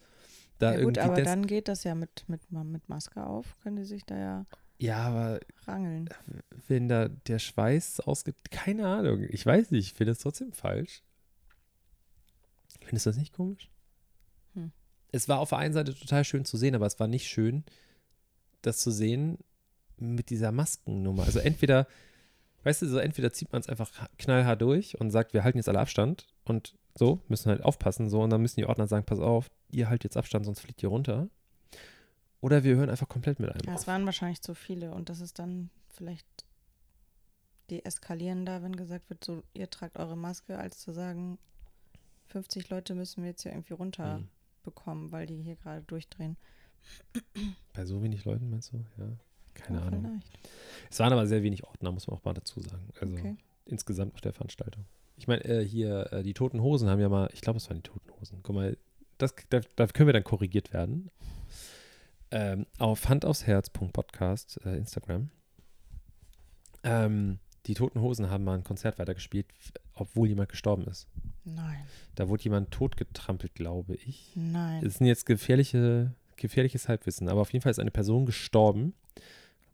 da ja, gut, irgendwie aber dann geht das ja mit, mit, mit Maske auf, können die sich da ja Ja, aber rangeln. wenn da der Schweiß ausgibt, keine Ahnung. Ich weiß nicht, ich finde es trotzdem falsch. Findest du das nicht komisch? Hm. Es war auf der einen Seite total schön zu sehen, aber es war nicht schön, das zu sehen mit dieser Maskennummer. Also entweder Weißt du, so entweder zieht man es einfach knallhart durch und sagt, wir halten jetzt alle Abstand und so, müssen halt aufpassen, so, und dann müssen die Ordner sagen, pass auf, ihr haltet jetzt Abstand, sonst fliegt ihr runter. Oder wir hören einfach komplett mit einem Ja, auf. es waren wahrscheinlich zu viele und das ist dann vielleicht deeskalierender, wenn gesagt wird, so, ihr tragt eure Maske, als zu sagen, 50 Leute müssen wir jetzt hier irgendwie Mhm. runterbekommen, weil die hier gerade durchdrehen. Bei so wenig Leuten, meinst du? Ja, keine Ja, Ahnung. Vielleicht. Es waren aber sehr wenig Ordner, muss man auch mal dazu sagen. Also Okay. insgesamt auf der Veranstaltung. Ich meine, äh, hier, äh, die Toten Hosen haben ja mal, ich glaube, es waren die Toten Hosen. Guck mal, das, da, da können wir dann korrigiert werden. Ähm, auf handaufsherz.podcast, äh, Instagram. Ähm, die Toten Hosen haben mal ein Konzert weitergespielt, obwohl jemand gestorben ist. Nein, Da wurde jemand totgetrampelt, glaube ich. nein. Es sind jetzt gefährliche, gefährliches Halbwissen, aber auf jeden Fall ist eine Person gestorben,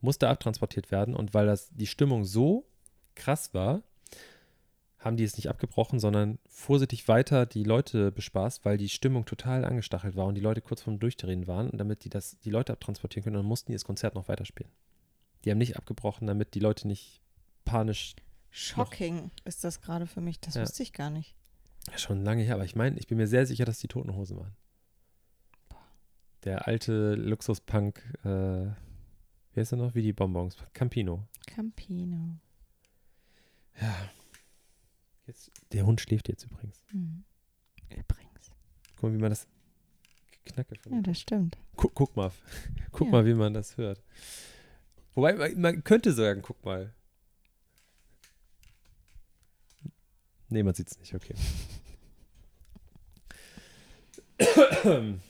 musste abtransportiert werden und weil das die Stimmung so krass war, haben die es nicht abgebrochen, sondern vorsichtig weiter die Leute bespaßt, weil die Stimmung total angestachelt war und die Leute kurz vorm Durchdrehen waren und damit die das die Leute abtransportieren können, dann mussten die das Konzert noch weiterspielen. Die haben nicht abgebrochen, damit die Leute nicht panisch Shocking ist das gerade für mich. Das Ja. wusste ich gar nicht. Schon lange her, aber ich meine, ich bin mir sehr sicher, dass die Toten Hosen waren. Der alte Luxuspunk, äh, wie heißt er noch? Wie die Bonbons. Campino. Campino. Ja. Jetzt, der Hund schläft jetzt übrigens. Hm. Übrigens. Guck mal, wie man das Knacke Ja, das stimmt. guck, guck mal. Guck Ja. mal, wie man das hört. Wobei, man- man könnte sagen, guck mal. Nee, man sieht es nicht, okay.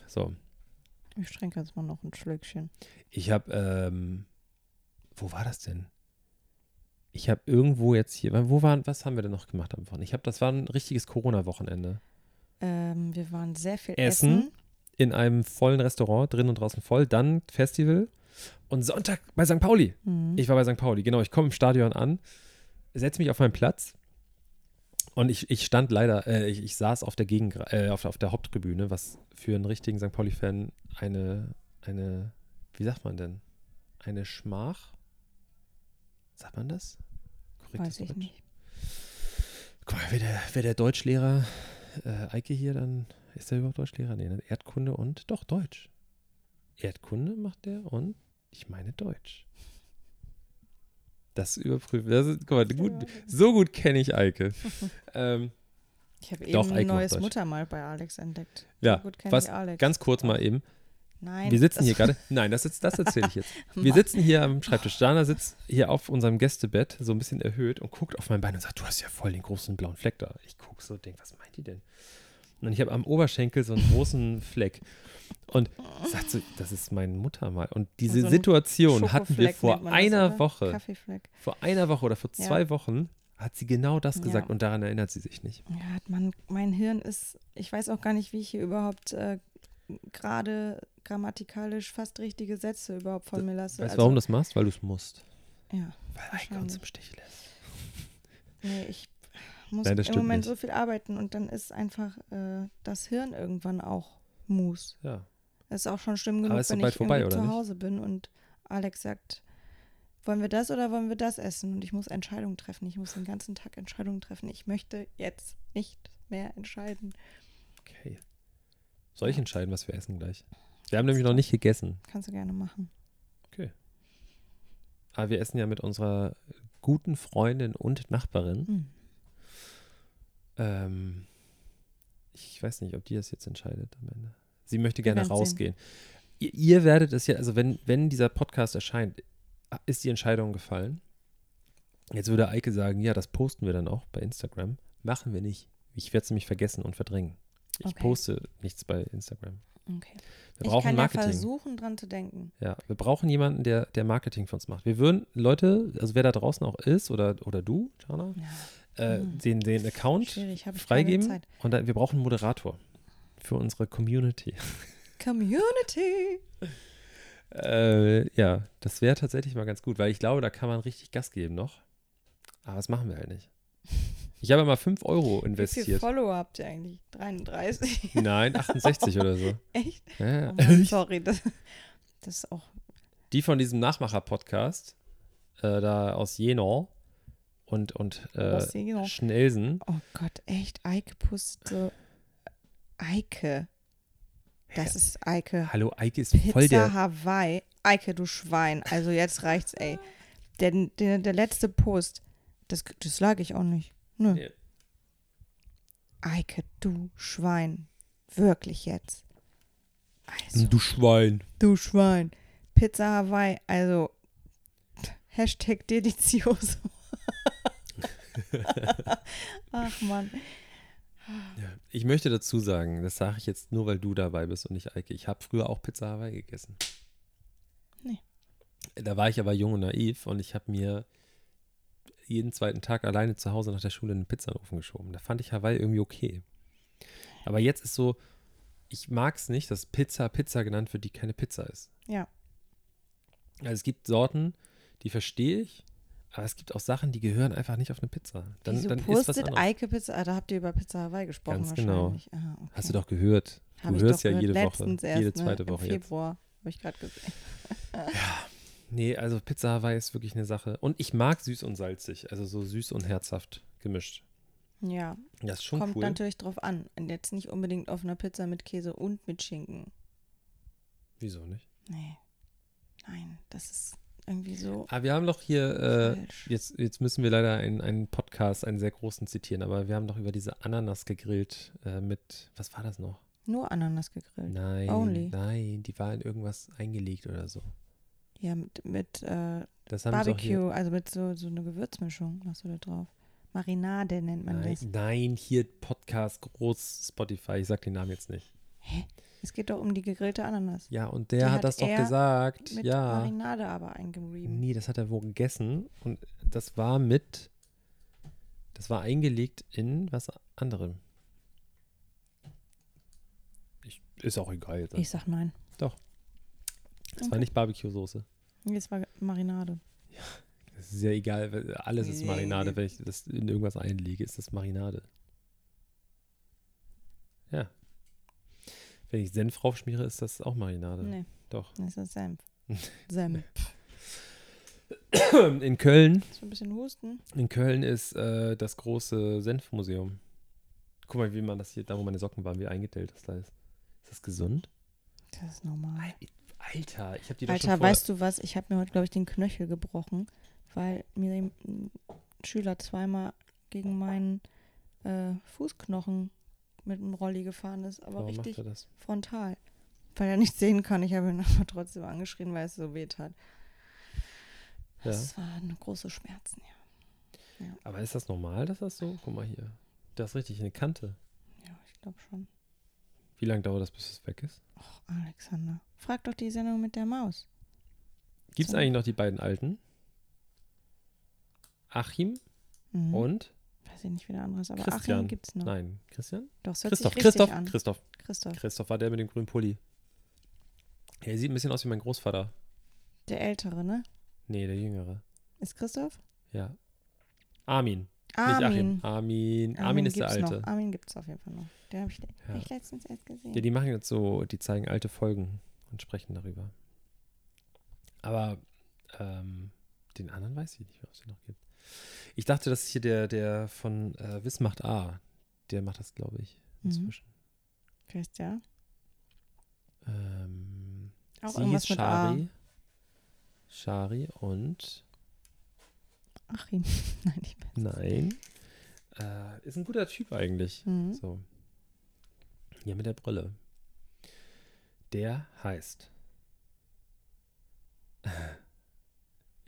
so. Ich trinke jetzt mal noch ein Schlückchen. Ich habe, ähm, wo war das denn? Ich habe irgendwo jetzt hier, wo waren, was haben wir denn noch gemacht am Wochenende? Ich habe, das war ein richtiges Corona-Wochenende. Ähm, wir waren sehr viel Essen. essen. In einem vollen Restaurant, drin und draußen voll, dann Festival und Sonntag bei St. Pauli. Mhm. Ich war bei St. Pauli, genau. Ich komme im Stadion an, setze mich auf meinen Platz und ich, ich stand leider, äh, ich, ich saß auf der Gegend, äh, auf, auf der Haupttribüne, was für einen richtigen St. Pauli-Fan eine, eine, wie sagt man denn? Eine Schmach? Sagt man das? Korrektes Weiß ich Deutsch? nicht. Guck mal, wäre der, wär der Deutschlehrer äh, Eike hier, dann ist der überhaupt Deutschlehrer? Nee, ne? Erdkunde und doch Deutsch. Erdkunde macht der und ich meine Deutsch. Das überprüfen. Das ist, guck mal, gut, so gut kenne ich Eike. ähm, Ich habe Doch, eben Eike ein neues. Muttermal bei Alex entdeckt. Ja, So gut was ich Alex. ganz kurz mal eben. Nein. Wir sitzen das- hier gerade. Nein, das, ist- das erzähle ich jetzt. Wir sitzen hier am Schreibtisch. Dana sitzt hier auf unserem Gästebett, so ein bisschen erhöht und guckt auf mein Bein und sagt: Du hast ja voll den großen blauen Fleck da. Ich gucke so und denke: Was meint die denn? Und ich habe am Oberschenkel so einen großen Fleck. Und sagt so: Das ist mein Muttermal. Und diese So Situation hatten wir vor das, einer oder? Woche. Kaffeefleck. Vor einer Woche oder vor Ja. zwei Wochen hat sie genau das Ja. gesagt und daran erinnert sie sich nicht. Ja, man, mein Hirn ist, ich weiß auch gar nicht, wie ich hier überhaupt äh, gerade grammatikalisch fast richtige Sätze überhaupt von mir lasse. Weißt du, Also, warum du das machst? Weil du es musst. Ja, Weil Eike uns Wahrscheinlich. im Stich lässt. nee, ich muss Nein, das im Moment nicht. so viel arbeiten und dann ist einfach äh, das Hirn irgendwann auch Mus. Ja. Es ist auch schon schlimm genug, wenn ich vorbei, zu nicht? Hause bin und Alex sagt, wollen wir das oder wollen wir das essen? Und ich muss Entscheidungen treffen. Ich muss den ganzen Tag Entscheidungen treffen. Ich möchte jetzt nicht mehr entscheiden. Okay. Soll ich entscheiden, was wir essen gleich? Wir haben nämlich noch nicht gegessen. Kannst du gerne machen. Aber wir essen ja mit unserer guten Freundin und Nachbarin. Hm. Ähm, ich weiß nicht, ob die das jetzt entscheidet am Ende. Sie möchte gerne rausgehen. Ihr, ihr werdet es ja, also wenn, wenn dieser Podcast erscheint, ist die Entscheidung gefallen. Jetzt würde Eike sagen, ja, das posten wir dann auch bei Instagram. Machen wir nicht. Ich werde es nämlich vergessen und verdrängen. Ich Okay. poste nichts bei Instagram. Okay. Wir ich brauchen kann Marketing. ja versuchen, dran zu denken. Ja, wir brauchen jemanden, der, der Marketing für uns macht. Wir würden Leute, also wer da draußen auch ist oder, oder du, Jana, Ja, äh, Hm. den, den Account ich freigeben und dann, wir brauchen einen Moderator für unsere Community. Community. äh, ja, das wäre tatsächlich mal ganz gut, weil ich glaube, da kann man richtig Gas geben noch. Aber das machen wir halt nicht. Ich habe mal 5 Euro Wie viele investiert. Follower habt ihr eigentlich? 33? Nein, 68 oder so. Echt? Ja. Oh Mann, sorry, das, das ist auch. Die von diesem Nachmacher-Podcast, äh, da aus Jena, und, und äh, Rossino. Schnelsen. Oh Gott, echt, Eike pustet so. Eike. Das ist Eike. Hallo, Eike ist Pizza voll der. Hawaii. Eike, du Schwein. Also jetzt reicht's, ey. Der, der, der letzte Post, das, das lag ich auch nicht. Nö. Nee. Eike, du Schwein. Wirklich jetzt. Also, Du Schwein. du Schwein. Pizza Hawaii, also Hashtag Delizioso. Ach man. Ja. Ich möchte dazu sagen, das sage ich jetzt nur, weil du dabei bist und nicht Eike. Ich habe früher auch Pizza Hawaii gegessen. Nee. Da war ich aber jung und naiv und ich habe mir jeden zweiten Tag alleine zu Hause nach der Schule eine Pizza in den Ofen geschoben. Da fand ich Hawaii irgendwie okay. Aber jetzt ist so, ich mag es nicht, dass Pizza Pizza genannt wird, die keine Pizza ist. Ja. Also es gibt Sorten, die verstehe ich, aber es gibt auch Sachen, die gehören einfach nicht auf eine Pizza. Dann, Wieso dann ist was anderes. Eike Pizza? Ah, da habt ihr über Pizza Hawaii gesprochen Ganz genau. wahrscheinlich. Ah, okay. Hast du doch gehört. Hab du ich hörst ja gehört. jede Woche, Letztens erst, jede zweite ne? Woche Im. Februar habe ich gerade gesehen. Nee, also Pizza Hawaii ist wirklich eine Sache. Und ich mag süß und salzig, also so süß und herzhaft gemischt. Ja, Das ist schon kommt cool. natürlich drauf an. Und jetzt nicht unbedingt auf einer Pizza mit Käse und mit Schinken. Wieso nicht? Nee. Nein, das ist irgendwie so Ah, wir haben doch hier, äh, jetzt, jetzt müssen wir leider einen, einen Podcast, einen sehr großen zitieren, aber wir haben doch über diese Ananas gegrillt äh, mit, was war das noch? Nur Ananas gegrillt. Nein, Only. nein, die war in irgendwas eingelegt oder so. Ja, mit, mit äh, doch Barbecue, also mit so, so einer Gewürzmischung machst du da drauf. Marinade nennt man nein, das. nein, hier Podcast groß Spotify, ich sag den Namen jetzt nicht. Es geht doch um die gegrillte Ananas. Ja, und der hat, hat das doch gesagt. Mit ja. Marinade aber eingerieben. Nee, das hat er wohl gegessen und das war mit, das war eingelegt in was anderem. Ich, ist auch egal jetzt. Ich sag nein. Das war nicht Barbecue-Soße. Nee, es war Marinade. Das ist ja egal, alles ist. Marinade. Wenn ich das in irgendwas einlege, ist das Marinade. Ja. Wenn ich Senf draufschmiere, ist das auch Marinade. Nee, Doch. das ist Senf. Senf. In Köln So ein bisschen Husten. In Köln ist äh, das große Senfmuseum. Guck mal, wie man das hier, da wo meine Socken waren, wie eingedellt das da ist. Ist das gesund? Das ist normal. Alter, ich habe die doch schon Alter, vor... weißt du was? Ich habe mir heute, glaube ich, den Knöchel gebrochen, weil mir ein Schüler zweimal gegen meinen äh, Fußknochen mit dem Rolli gefahren ist, aber Warum richtig macht er das? frontal. Weil er nicht sehen kann. Ich habe ihn aber trotzdem angeschrien, weil es so weh tat. Ja. Das waren große Schmerzen, ja. Aber ist das normal, dass das so? Guck mal hier. Das ist richtig eine Kante. Ja, ich glaube schon. Wie lange dauert das, bis es weg ist? Och, Alexander. Frag doch die Sendung mit der Maus. Gibt es So. eigentlich noch die beiden Alten? Achim Mhm. und? Weiß ich nicht, wie der andere ist, aber Christian. Achim gibt's noch. Nein, Christian? Doch, es Christoph, Christoph, an. Christoph. Christoph. Christoph war der mit dem grünen Pulli. Er sieht ein bisschen aus wie mein Großvater. Der Ältere, ne? Nee, der Jüngere. Ist Christoph? Ja. Armin. Nicht Armin. Achim. Armin. Armin ist der Alte. Noch. Armin gibt es auf jeden Fall noch. Den habe ich, Ja. ich letztens erst gesehen. Ja, die machen jetzt so, die zeigen alte Folgen und sprechen darüber. Aber ähm, den anderen weiß ich nicht, was es noch gibt. Ich dachte, das ist hier der, der von äh, Wismacht A. Der macht das, glaube ich, Mhm. inzwischen. Wer ist der? Ähm, Auch sie irgendwas hieß mit Shari. Shari und A. Achim. Nein, ich weiß. nein. Äh, ist ein guter Typ eigentlich. Mhm. So. Hier mit der Brille. Der heißt.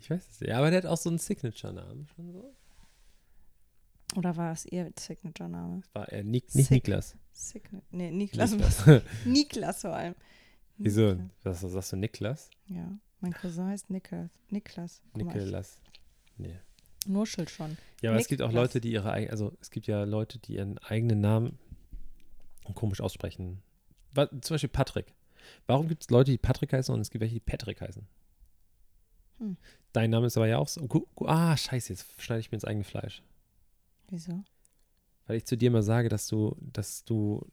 Ich weiß es nicht. Aber der hat auch so einen Signature-Namen schon so. Oder war es ihr Signature-Name? War er Nik nicht Sig- Niklas. Signa nee, Niklas. Niklas. Niklas vor allem. Wieso? Niklas. Was sagst du, Niklas? Ja, mein Cousin heißt Niklas. Niklas. Niklas. Nee. Nuschel schon. Ja, aber es gibt auch Niklas. Leute, die ihre eigenen, also es gibt ja Leute, die ihren eigenen Namen komisch aussprechen. Wa- Zum Beispiel Patrick. Warum gibt es Leute, die Patrick heißen und es gibt welche, die Patrick heißen? Hm. Dein Name ist aber ja auch so. Ah, scheiße, jetzt schneide ich mir ins eigene Fleisch. Wieso? Weil ich zu dir mal sage, dass du, dass du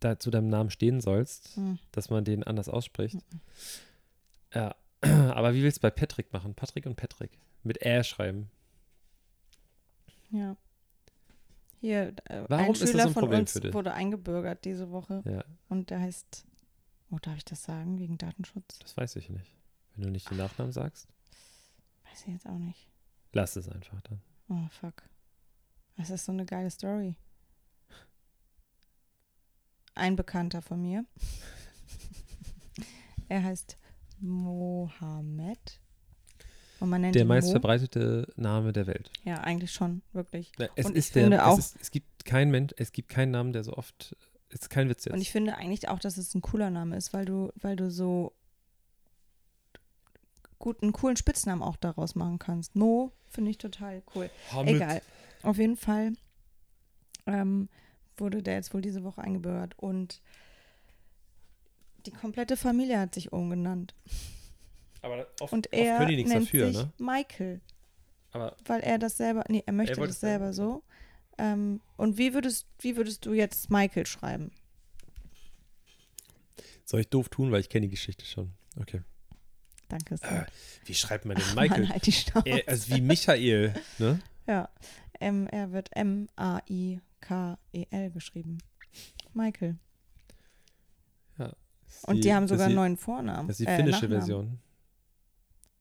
da zu deinem Namen stehen sollst, Hm. dass man den anders ausspricht. Mhm. Ja, aber wie willst du bei Patrick machen? Patrick und Patrick. Mit Ä schreiben. Ja. Hier, äh, Warum ein ist das Schüler so ein von Problem uns für dich? wurde eingebürgert diese Woche Ja, und der heißt, oh, darf ich das sagen, wegen Datenschutz? das weiß ich nicht. Wenn du nicht den Nachnamen sagst, Weiß ich jetzt auch nicht. lass es einfach dann. Oh, fuck. Das ist so eine geile Story. Ein Bekannter von mir. er heißt Mohammed. Der meistverbreitete Name der Welt. Ja, eigentlich schon, wirklich. Na, Es Und ist der, es, auch- ist, es gibt keinen Mensch, es gibt keinen Namen, der so oft, es ist kein Witz jetzt. Und ich finde eigentlich auch, dass es ein cooler Name ist, weil du, weil du so gut einen coolen Spitznamen auch daraus machen kannst. Mo finde ich total cool. Egal. Auf jeden Fall ähm, wurde der jetzt wohl diese Woche eingebürgert und die komplette Familie hat sich umgenannt. Aber oft, Und oft er können die nichts nennt dafür, sich ne? Michael, Aber weil er das selber, nee, er möchte wollte das selber, so. Ähm, und wie würdest, wie würdest du jetzt Michael schreiben? soll ich doof tun, weil ich kenne die Geschichte schon. Okay. Danke. Äh, wie schreibt man denn Mann, Michael? halt die Schnauze. äh, also wie Michael, ne? Ja, ähm, er wird M-A-I-K-E-L geschrieben. Michael. Ist Und die, haben sogar einen neuen Vornamen. Das ist die äh, finnische Nachnamen. Version.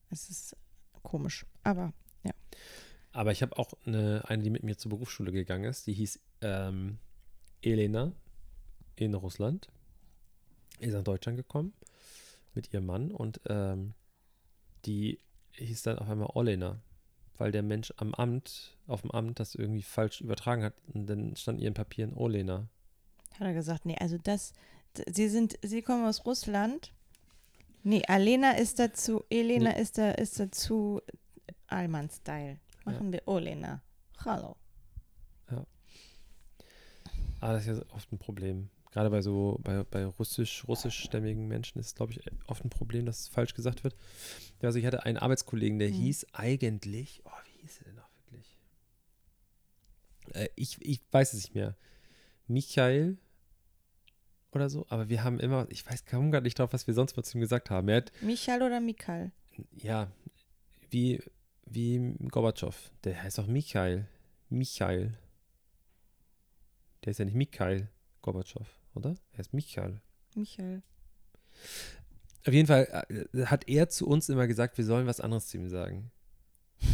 Es ist komisch. Aber Aber ich habe auch eine, eine, die mit mir zur Berufsschule gegangen ist, die hieß ähm, Elena in Russland. Ist nach Deutschland gekommen mit ihrem Mann und ähm, die hieß dann auf einmal Olena, weil der Mensch am Amt, auf dem Amt das irgendwie falsch übertragen hat und dann stand in ihren Papieren Olena. hat er gesagt, nee, also das, sie sind, sie kommen aus Russland. Nee, Alena ist dazu, Elena Nee. ist da, ist dazu Allmann-Style. Machen wir Olena. Hallo. Aber das ist ja oft ein Problem. Gerade bei so, bei, bei russisch, russischstämmigen Menschen ist es, glaube ich, oft ein Problem, dass es falsch gesagt wird. Ja, Also ich hatte einen Arbeitskollegen, der Mhm. hieß eigentlich, oh, wie hieß er denn noch wirklich? Äh, ich, ich weiß es nicht mehr. Michael oder so, aber wir haben immer, ich weiß kaum gar nicht drauf, was wir sonst mal zu ihm gesagt haben. Er hat, Michael oder Mikal? ja, wie, wie Gorbatschow, der heißt auch Michael. Michael. Der ist ja nicht Mikhail Gorbatschow, oder? Er ist Michael. Michael. Auf jeden Fall äh, hat er zu uns immer gesagt, wir sollen was anderes zu ihm sagen.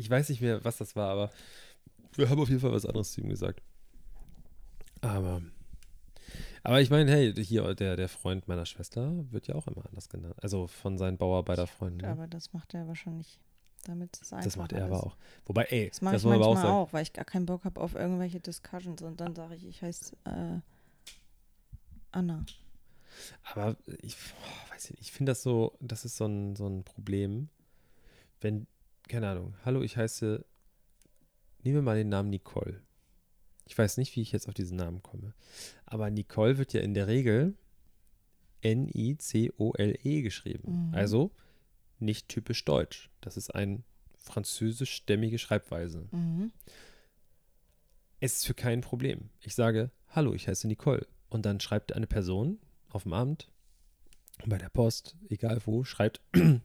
Ich weiß nicht mehr, was das war, aber wir haben auf jeden Fall was anderes zu ihm gesagt. Aber, aber ich meine, hey, hier, der, der Freund meiner Schwester wird ja auch immer anders genannt. Also von seinen Bauarbeiterfreunden. Ne? Aber das macht er wahrscheinlich, damit es einfach Das macht er ist. aber auch. Wobei, ey, Das mache ich manchmal auch, auch weil ich gar keinen Bock habe auf irgendwelche Discussions und dann sage ich, ich heiße äh, Anna. Aber ich oh, weiß nicht, ich finde das so, das ist so ein, so ein Problem, wenn, keine Ahnung, hallo, ich heiße, nehmen wir mal den Namen Nicole. Ich weiß nicht, wie ich jetzt auf diesen Namen komme. Aber Nicole wird ja in der Regel N-I-C-O-L-E geschrieben. Mhm. Also nicht typisch deutsch. Das ist eine französischstämmige Schreibweise. Mhm. Es ist für kein Problem. Ich sage, hallo, ich heiße Nicole. Und dann schreibt eine Person auf dem Amt, bei der Post, egal wo, schreibt.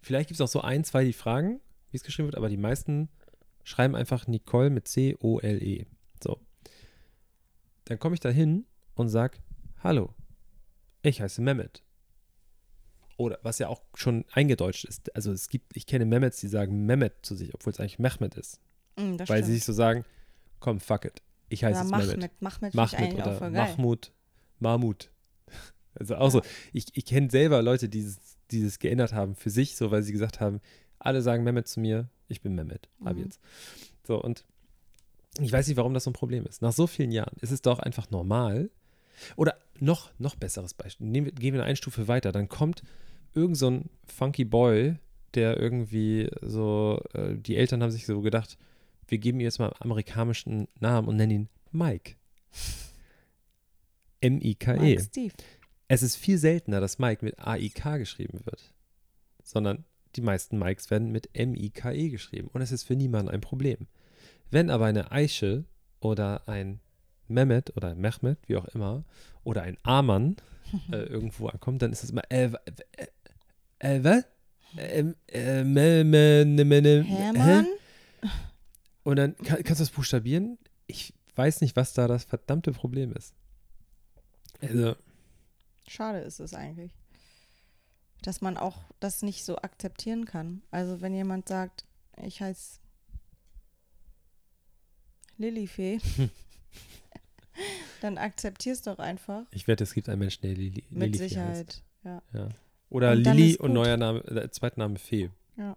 Vielleicht gibt es auch so ein, zwei, die fragen, wie es geschrieben wird, aber die meisten schreiben einfach Nicole mit C-O-L-E. So. Dann komme ich da hin und sage, hallo, ich heiße Mehmet. Oder was ja auch schon eingedeutscht ist. Also es gibt, ich kenne Mehmets, die sagen Mehmet zu sich, obwohl es eigentlich Mehmet ist. Mm, Weil stimmt. sie sich so sagen, komm, fuck it. Ich heiße jetzt Mehmet. Mahmed finde ich eigentlich auch oder voll geil. Mahmud. Mahmud. Also auch so. Ich, ich kenne selber Leute, die dieses, dieses geändert haben für sich, so weil sie gesagt haben, alle sagen Mehmet zu mir, ich bin Mehmet, ab Mhm. jetzt. So, und ich weiß nicht, warum das so ein Problem ist. Nach so vielen Jahren ist es doch einfach normal. Oder noch, noch besseres Beispiel. Nehmen gehen wir eine Stufe weiter. Dann kommt irgend so ein funky Boy, der irgendwie so, äh, die Eltern haben sich so gedacht, wir geben ihm jetzt mal einen amerikanischen Namen und nennen ihn Mike. M-I-K-E. Mike Steve. Es ist viel seltener, dass Mike mit A-I-K geschrieben wird, sondern die meisten Mikes werden mit M-I-K-E geschrieben und es ist für niemanden ein Problem. Wenn aber eine Aische oder ein Mehmet oder ein Mehmet, wie auch immer, oder ein Amann äh, irgendwo ankommt, dann ist es immer äh, äh, äh? Ähm, äh, me, me, ne, ne? Hermann? Und dann kann, kannst du das buchstabieren. Ich weiß nicht, was da das verdammte Problem ist. Also, Schade ist es eigentlich. Dass man auch das nicht so akzeptieren kann. Also wenn jemand sagt, ich heiße Lilifee, dann akzeptier's doch einfach. ich wette, es gibt einen Menschen, der Lili, Mit Lilifee Sicherheit. Ja. Ja. Oder Und Lili und neuer Name, äh, Zweitname Fee. Ja.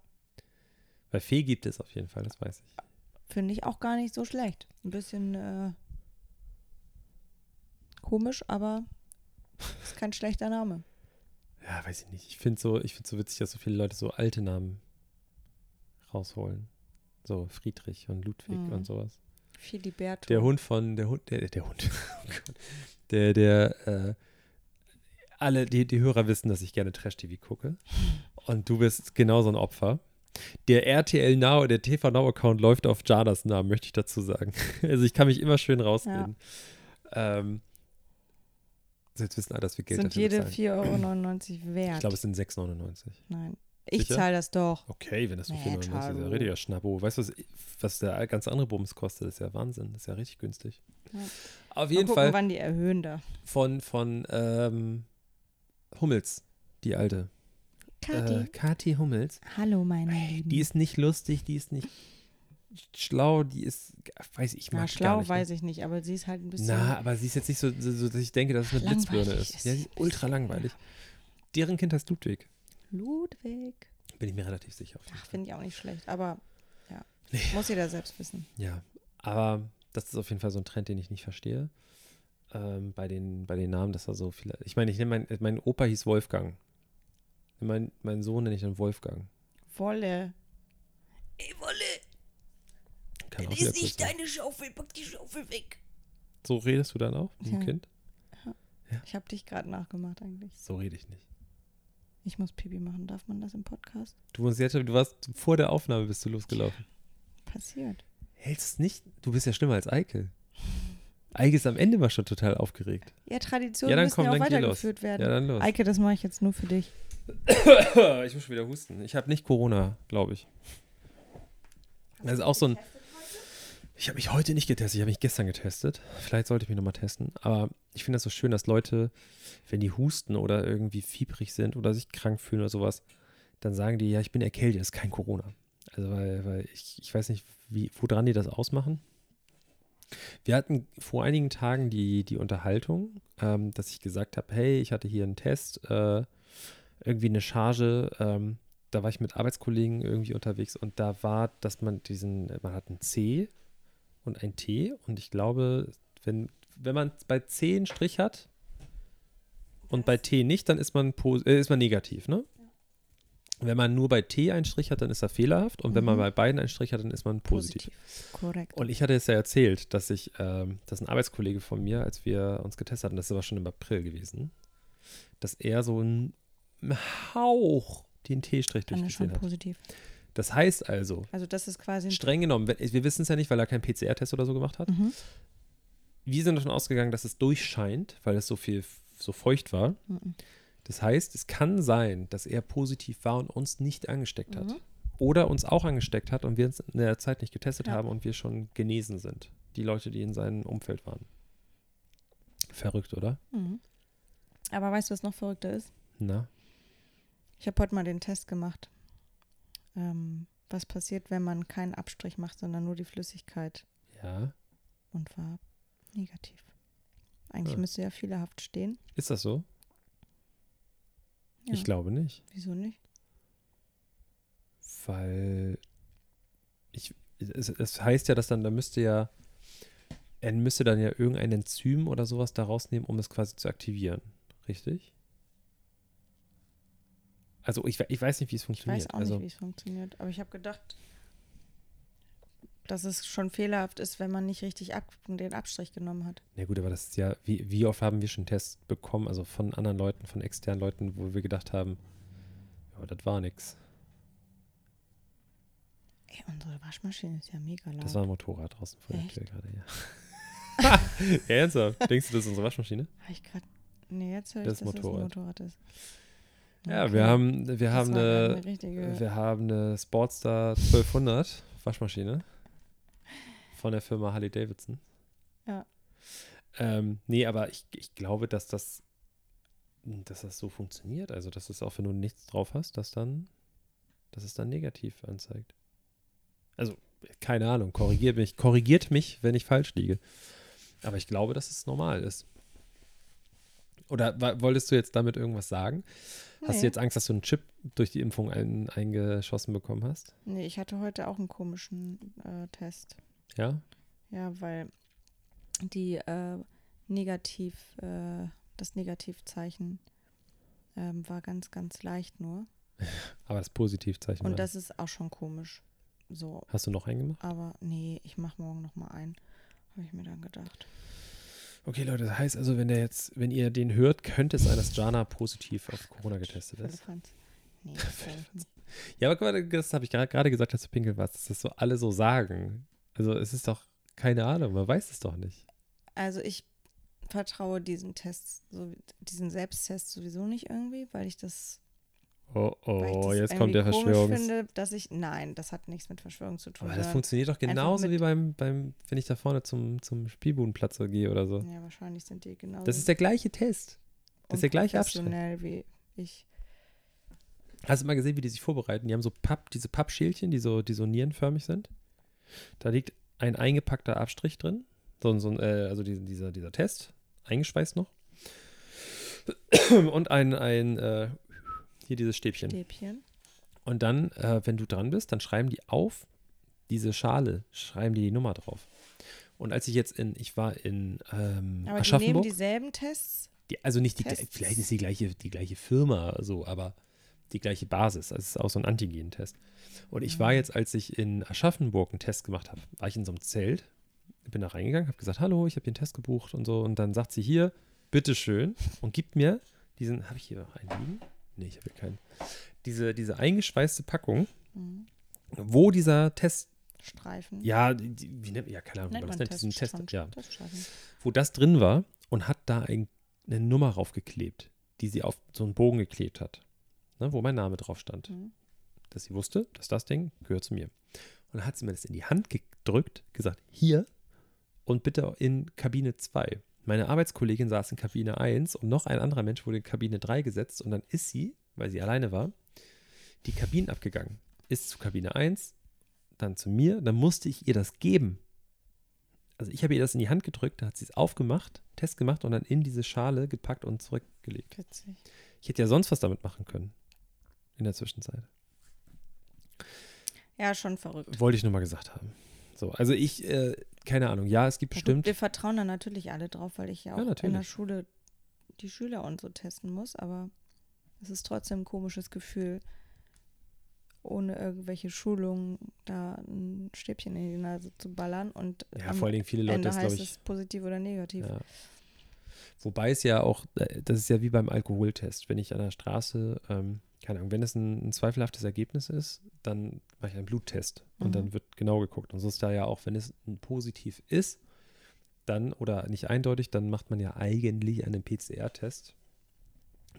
Weil Fee gibt es auf jeden Fall, das weiß ich. Finde ich auch gar nicht so schlecht. Ein bisschen äh, komisch, aber ist kein schlechter Name. Ja, weiß ich nicht. Ich finde so, ich finde so witzig, dass so viele Leute so alte Namen rausholen. So Friedrich und Ludwig Mhm. und sowas. Filiberto. Der Hund von, der Hund, der, der Hund, oh der, der, äh, alle, die, die Hörer wissen, dass ich gerne Trash-TV gucke. Und du bist genauso ein Opfer. Der RTL Now, der TV Now-Account läuft auf Jadas Namen, möchte ich dazu sagen. Also ich kann mich immer schön rausreden. Ähm, so, jetzt wissen alle, dass wir Geld Sind dafür jede bezahlen. 4,99 Euro wert. Ich glaube, es sind 6,99. Nein. Ich Sicher? zahle das doch. Okay, wenn das so 4,99 ist, ist ja richtiger Schnappo. Weißt du, was, was der ganz andere Bums kostet? Das ist ja Wahnsinn. Das ist ja richtig günstig. Ja. Auf Mal jeden gucken, Fall wann die erhöhen da. von, von ähm, Hummels, die alte. Äh, Kati Hummels. Hallo, meine Lieben. Die ist nicht lustig, die ist nicht schlau, die ist, weiß ich, die schlau gar nicht, ne? weiß ich nicht, aber sie ist halt ein bisschen. Na, aber sie ist jetzt nicht so, so, dass ich denke, dass es eine Blitzbirne ist ist. Ja, sie ist ultra langweilig. Deren Kind heißt Ludwig. Ludwig. Bin ich mir relativ sicher. Ach, finde ich auch nicht schlecht, aber ja. Nee. Muss jeder selbst wissen. Ja, aber das ist auf jeden Fall so ein Trend, den ich nicht verstehe. Ähm, bei, den, bei den Namen, dass da so viele. Ich meine, ich nenne mein, mein Opa hieß Wolfgang. Mein, mein Sohn nenne ich dann Wolfgang. Wolle. Ey, Wolle, Kann auch das ist nicht deine Schaufel, pack die Schaufel weg. So redest du dann auch mit dem Ja. Kind? Ich habe dich gerade nachgemacht eigentlich. So rede ich nicht. Ich muss Pipi machen. Darf man das im Podcast? Du, musst jetzt, du warst vor der Aufnahme bist du losgelaufen. Passiert. Hältst es nicht? Du bist ja schlimmer als Eike. Eike ist am Ende mal schon total aufgeregt. Ja, Traditionen Ja, dann müssen komm, ja auch dann weitergeführt werden. Ja, dann los. Eike, das mache ich jetzt nur für dich. ich muss schon wieder husten. Ich habe nicht Corona, glaube ich. Das ist auch so ein. Ich habe mich heute nicht getestet, ich habe mich gestern getestet. Vielleicht sollte ich mich nochmal testen. Aber ich finde das so schön, dass Leute, wenn die husten oder irgendwie fiebrig sind oder sich krank fühlen oder sowas, dann sagen die, ja, ich bin erkältet, das ist kein Corona. Also, weil, weil ich, ich weiß nicht, wie, woran die das ausmachen. Wir hatten vor einigen Tagen die, die Unterhaltung, ähm, dass ich gesagt habe, hey, ich hatte hier einen Test, äh, irgendwie eine Charge, ähm, da war ich mit Arbeitskollegen irgendwie unterwegs und da war, dass man diesen, man hat ein C und ein T und ich glaube, wenn, wenn man bei C einen Strich hat und bei T nicht, dann ist man, äh, ist man negativ, ne? Wenn man nur bei T einen Strich hat, dann ist er fehlerhaft und wenn man Mhm. bei beiden einen Strich hat, dann ist man positiv. Korrekt. Und ich hatte es ja erzählt, dass ich, ähm, dass ein Arbeitskollege von mir, als wir uns getestet hatten, das war schon im April gewesen, dass er so einen Hauch den T-Strich durchgesehen hat. positiv. Das heißt also, Also das ist quasi streng genommen, wir wissen es ja nicht, weil er keinen PCR-Test oder so gemacht hat. Mhm. Wir sind davon ausgegangen, dass es durchscheint, weil es so viel so feucht war. Mhm. Das heißt, es kann sein, dass er positiv war und uns nicht angesteckt hat. Mhm. Oder uns auch angesteckt hat und wir uns in der Zeit nicht getestet Ja. haben und wir schon genesen sind. Die Leute, die in seinem Umfeld waren. Verrückt, oder? Mhm. Aber weißt du, was noch verrückter ist? Na? Ich habe heute mal den Test gemacht. Ähm, was passiert, wenn man keinen Abstrich macht, sondern nur die Flüssigkeit Ja. und war negativ. Eigentlich Ja. müsste ja fehlerhaft stehen. Ist das so? Ja. Ich glaube nicht. Wieso nicht? Weil ich, es, es heißt ja, dass dann, da müsste ja, er müsste dann ja irgendein Enzym oder sowas da rausnehmen, um es quasi zu aktivieren. Richtig? Also ich, ich weiß nicht, wie es Ich funktioniert. weiß auch also, nicht, wie es funktioniert. Aber ich habe gedacht, dass es schon fehlerhaft ist, wenn man nicht richtig ab, den Abstrich genommen hat. Ja gut, aber das ist ja, wie, wie oft haben wir schon Tests bekommen, also von anderen Leuten, von externen Leuten, wo wir gedacht haben, ja, das war nix. Ey, unsere Waschmaschine ist ja mega laut. Das war ein Motorrad draußen vor der Echt? Tür gerade, ja. ja, ernsthaft? Denkst du, das ist unsere Waschmaschine? Hab ich grad, nee, jetzt höre ich, Das dass es ein Motorrad. Motorrad ist. Ja, Okay. wir haben, wir Das haben grad eine, richtige, wir haben eine Sportstar 1200 Waschmaschine. von der Firma Harley Davidson. Ja. Ähm, nee, aber ich, ich glaube, dass das, dass das so funktioniert. Also, dass es auch, wenn du nichts drauf hast, dass dann, dass es dann negativ anzeigt. Also, keine Ahnung, korrigiert mich, korrigiert mich, wenn ich falsch liege. Aber ich glaube, dass es normal ist. Oder wolltest du jetzt damit irgendwas sagen? Hast du Nee. jetzt Angst, dass du einen Chip durch die Impfung ein, eingeschossen bekommen hast? Nee, ich hatte heute auch einen komischen äh, Test. Ja? Ja, weil die äh, Negativ, äh, das Negativzeichen ähm, war ganz, ganz leicht nur. Aber das Positivzeichen. Und das ist auch schon komisch. So, Hast du noch einen gemacht? aber nee, ich mache morgen noch mal einen. Habe ich mir dann gedacht. Okay, Leute, das heißt also, wenn der jetzt, wenn ihr den hört, könnte es sein, dass Jana positiv auf Corona getestet ist. Nee. Ja, aber guck mal, das habe ich gerade gesagt, dass du pinkel warst, dass das so alle so sagen. Also es ist doch, keine Ahnung, man weiß es doch nicht. Also ich vertraue diesen Test, so, diesen Selbsttest sowieso nicht irgendwie, weil ich das, Oh, ich oh, jetzt kommt der komisch Verschwörungs... finde, dass ich, nein, das hat nichts mit Verschwörung zu tun. Aber das funktioniert doch genauso wie beim, beim, wenn ich da vorne zum, zum Spielbudenplatz gehe oder so. Ja, wahrscheinlich sind die genauso Das ist der gleiche Test. das ist der gleiche unprofessionell wie ich. Hast du mal gesehen, wie die sich vorbereiten? Die haben so Papp, diese Pappschälchen, die so, die so nierenförmig sind. Da liegt ein eingepackter Abstrich drin. So, so äh, also die, dieser, dieser Test, eingeschweißt noch. Und ein, ein äh, hier dieses Stäbchen. Stäbchen. Und dann, äh, wenn du dran bist, dann schreiben die auf diese Schale, schreiben die die Nummer drauf. Und als ich jetzt in, ich war in ähm, Aber die nehmen Aschaffenburg, dieselben Tests. die, also nicht die, Tests. vielleicht ist die gleiche, die gleiche Firma so, aber die gleiche Basis. Also es ist auch so ein Antigen-Test. Und ich war Mhm. jetzt, als ich in Aschaffenburg einen Test gemacht habe, war ich in so einem Zelt, bin da reingegangen, habe gesagt, hallo, ich habe den Test gebucht und so. Und dann sagt sie hier, bitteschön, und gibt mir diesen, habe ich hier noch einen liegen? Nee, ich habe hier keinen. Diese, diese eingeschweißte Packung, Mhm. wo dieser Test, Streifen. ja, wie nennt, ja, keine Ahnung, nennt man das nennt, diesen Test, ja, Teststreifen. wo das drin war und hat da ein, eine Nummer raufgeklebt, die sie auf so einen Bogen geklebt hat, ne, wo mein Name drauf stand. Mhm. Dass sie wusste, dass das Ding gehört zu mir. Und dann hat sie mir das in die Hand gedrückt, gesagt, hier und bitte in Kabine 2. Meine Arbeitskollegin saß in Kabine 1 und noch ein anderer Mensch wurde in Kabine 3 gesetzt und dann ist sie, weil sie alleine war, die Kabinen abgegangen. Ist zu Kabine 1, dann zu mir, dann musste ich ihr das geben. Also ich habe ihr das in die Hand gedrückt, dann hat sie es aufgemacht, Test gemacht und dann in diese Schale gepackt und zurückgelegt. Witzig. Ich hätte ja sonst was damit machen können. In der Zwischenzeit. Ja, schon verrückt. Wollte ich nur mal gesagt haben. So, also ich, äh, keine Ahnung, ja, es gibt Ja, gut, bestimmt. Wir vertrauen da natürlich alle drauf, weil ich ja Ja, auch in der. Schule die Schüler und so testen muss, aber es ist trotzdem ein komisches Gefühl, ohne irgendwelche Schulungen da ein Stäbchen in die Nase zu ballern und Ja, vor allen Dingen viele Leute Ende das, heißt ich. es positiv oder negativ. Ja. Wobei es ja auch, äh, das ist ja wie beim Alkoholtest. Wenn ich an der Straße, ähm, keine Ahnung, wenn es ein, ein zweifelhaftes Ergebnis ist, dann mache ich einen Bluttest und Mhm. dann wird genau geguckt. Und so ist da ja auch, wenn es ein positiv ist, dann oder nicht eindeutig, dann macht man ja eigentlich einen PCR-Test.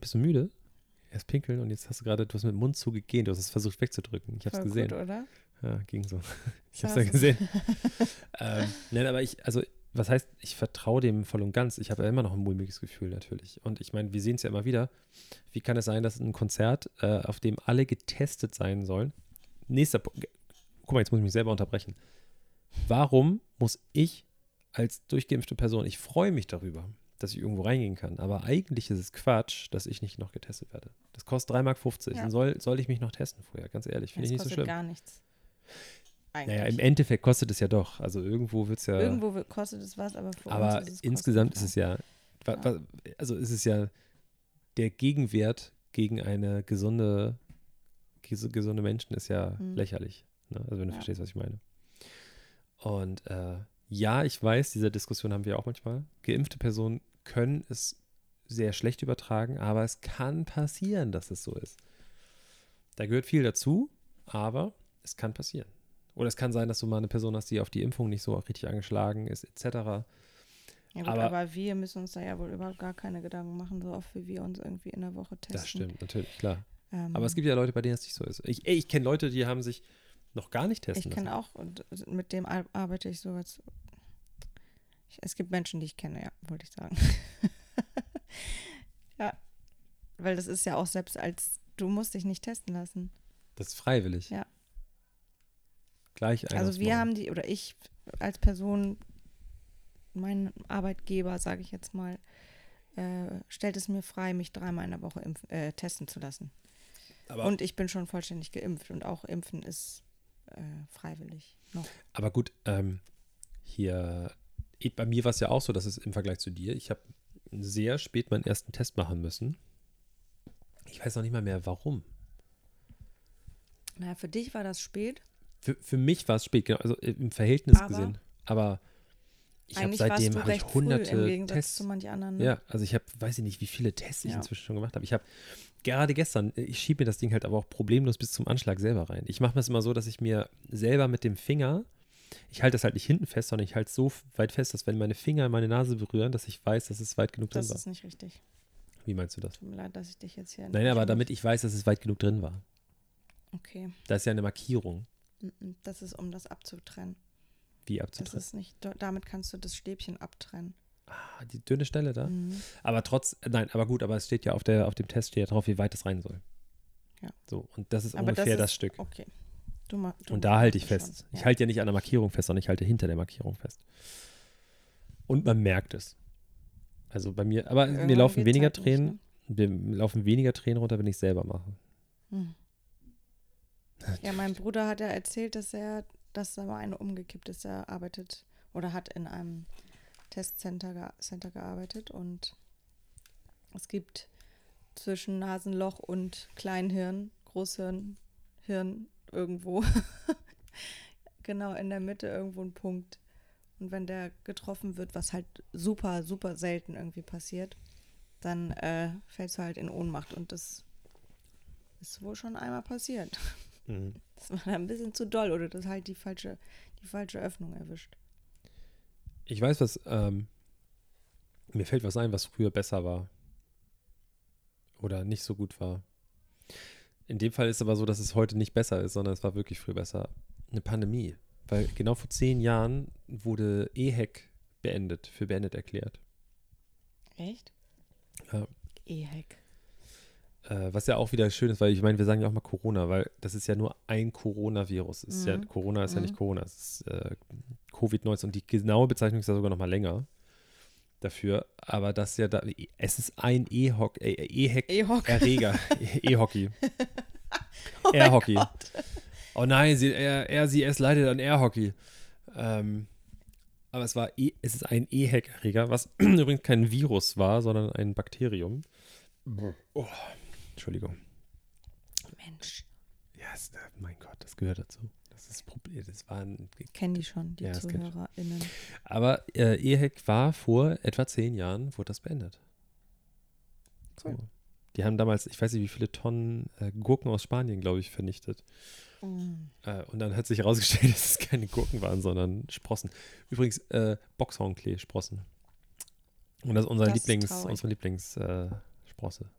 Bist du müde? Erst pinkeln und jetzt hast du gerade, du hast mit dem Mund zugegehen, du hast es versucht wegzudrücken. Ich habe es gesehen. Gut, oder? Ja, ging so. Ich habe Ja, es ja gesehen. ähm, nein, aber ich, also, was heißt, ich vertraue dem voll und ganz. Ich habe ja immer noch ein mulmiges Gefühl natürlich. Und ich meine, wir sehen es ja immer wieder. Wie kann es sein, dass ein Konzert, äh, auf dem alle getestet sein sollen, nächster Punkt, guck mal, jetzt muss ich mich selber unterbrechen. Warum muss ich als durchgeimpfte Person, ich freue mich darüber, dass ich irgendwo reingehen kann, aber eigentlich ist es Quatsch, dass ich nicht noch getestet werde. Das kostet 3,50 Mark. Ja. Dann soll, soll ich mich noch testen vorher, ganz ehrlich, finde ich nicht so kostet schlimm. gar nichts. Eigentlich. Naja, im Endeffekt kostet es ja doch. Also irgendwo wird es ja. Irgendwo wi- kostet es was, aber für aber uns ist es insgesamt ist es ja, wa- wa- also ist es ja der Gegenwert gegen eine gesunde, ges- gesunde Menschen ist ja Mhm. lächerlich. Ne? Also wenn du Ja. verstehst, was ich meine. Und äh, ja, ich weiß, diese Diskussion haben wir auch manchmal. Geimpfte Personen können es sehr schlecht übertragen, aber es kann passieren, dass es so ist. Da gehört viel dazu, aber es kann passieren. Oder es kann sein, dass du mal eine Person hast, die auf die Impfung nicht so richtig angeschlagen ist, etc. Ja, gut, aber- aber, wir müssen uns da ja wohl überhaupt gar keine Gedanken machen, so oft wie wir uns irgendwie in der Woche testen. Das stimmt, natürlich, klar. Ähm, Aber es gibt ja Leute, bei denen es nicht so ist. Ich, ich kenne Leute, die haben sich noch gar nicht testen Ich kenne auch, und mit dem ar- arbeite ich so als. Ich, es gibt Menschen, die ich kenne, ja, wollte ich sagen. ja. Weil das ist ja auch selbst als, du musst dich nicht testen lassen. Das ist freiwillig. Ja. Gleich ein Also wir haben die, oder ich als Person, mein Arbeitgeber, sage ich jetzt mal, äh, stellt es mir frei, mich dreimal in der Woche impf, äh, testen zu lassen. aber, Und ich bin schon vollständig geimpft und auch Impfen ist äh, freiwillig noch. aber gut, ähm, hier, bei mir war es ja auch so, dass es im Vergleich zu dir, ich habe sehr spät meinen ersten Test machen müssen. Ich weiß noch nicht mal mehr, warum. Naja, für dich war das spät. Für, für mich war es spät, genau, also im Verhältnis Aber gesehen. Aber ich habe seitdem habe ich hunderte Tests. zu manch anderen. Ne? Ja, also ich habe, weiß ich nicht, wie viele Tests ich Ja. inzwischen schon gemacht habe. Ich habe gerade gestern, ich schiebe mir das Ding halt aber auch problemlos bis zum Anschlag selber rein. Ich mache das immer so, dass ich mir selber mit dem Finger, ich halte das halt nicht hinten fest, sondern ich halte es so weit fest, dass wenn meine Finger meine Nase berühren, dass ich weiß, dass es weit genug Das drin war. ist nicht richtig. Wie meinst du das? Tut mir leid, dass ich dich jetzt hier. Nein, aber damit ich weiß, dass es weit genug drin war. Okay. Da ist ja eine Markierung, Das ist, um das abzutrennen. wie Das abzutrennen. ist nicht, damit kannst du das Stäbchen abtrennen. Ah, die dünne Stelle da. Mhm. Aber trotz, äh, nein, aber gut, aber es steht ja auf, der, auf dem Test steht ja drauf, wie weit es rein soll. Ja. So, und das ist Aber ungefähr das, ist- Stück. Okay. Du du Und da halte ich das fest. schon. Ich Ja. halte ja nicht an der Markierung fest, sondern ich halte hinter der Markierung fest. Und man merkt es. Also bei mir, aber mir Irgendwann laufen geht's weniger halt nicht, Tränen, mir laufen weniger Tränen runter, wenn ich selber mache. Hm. Ja, mein Bruder hat ja erzählt, dass er, dass da mal eine umgekippt ist. Er arbeitet oder hat in einem Testcenter Center gearbeitet und es gibt zwischen Nasenloch und Kleinhirn, Großhirn, Hirn irgendwo, genau in der Mitte irgendwo ein Punkt. Und wenn der getroffen wird, was halt super, super selten irgendwie passiert, dann äh, fällst du halt in Ohnmacht und das ist wohl schon einmal passiert. Mhm. Das war dann ein bisschen zu doll oder das halt die falsche, die falsche Öffnung erwischt. Ich weiß, was, ähm, mir fällt was ein, was früher besser war. Oder nicht so gut war. In dem Fall ist es aber so, dass es heute nicht besser ist, sondern es war wirklich früher besser. Eine Pandemie. Weil genau vor zehn Jahren wurde EHEC beendet, für beendet erklärt. Echt? Ja. E-Hack. Äh, was ja auch wieder schön ist, weil ich meine, wir sagen ja auch mal Corona, weil das ist ja nur ein Coronavirus. Ist ja, Mhm. Corona ist ja nicht Mhm. Corona, es ist äh, Covid-19 und die genaue Bezeichnung ist ja sogar noch mal länger dafür. Aber das ist ja da, es ist ein E-Hock, äh. Erreger, E-Hockey. Oh Airhockey. Oh nein, sie, er, er, sie, es leidet an Airhockey. Ähm, aber es war, e, es ist ein E-Hack-Erreger, was übrigens kein Virus war, sondern ein Bakterium. Oh, Entschuldigung. Mensch. Ja, es, äh, mein Gott, das gehört dazu. Das ist das Problem. Das war ein, Kennen die schon, die Ja. ZuhörerInnen. aber äh, E-Hack war vor etwa zehn Jahren, wurde das beendet. Cool. So. Die haben damals, ich weiß nicht, wie viele Tonnen äh, Gurken aus Spanien, glaube ich, vernichtet. Mm. Äh, und dann hat sich herausgestellt, dass es keine Gurken waren, sondern Sprossen. Übrigens, äh, Boxhornklee-Sprossen. Und das ist unser Das ist Lieblings, traurig. unsere Lieblingssprosse.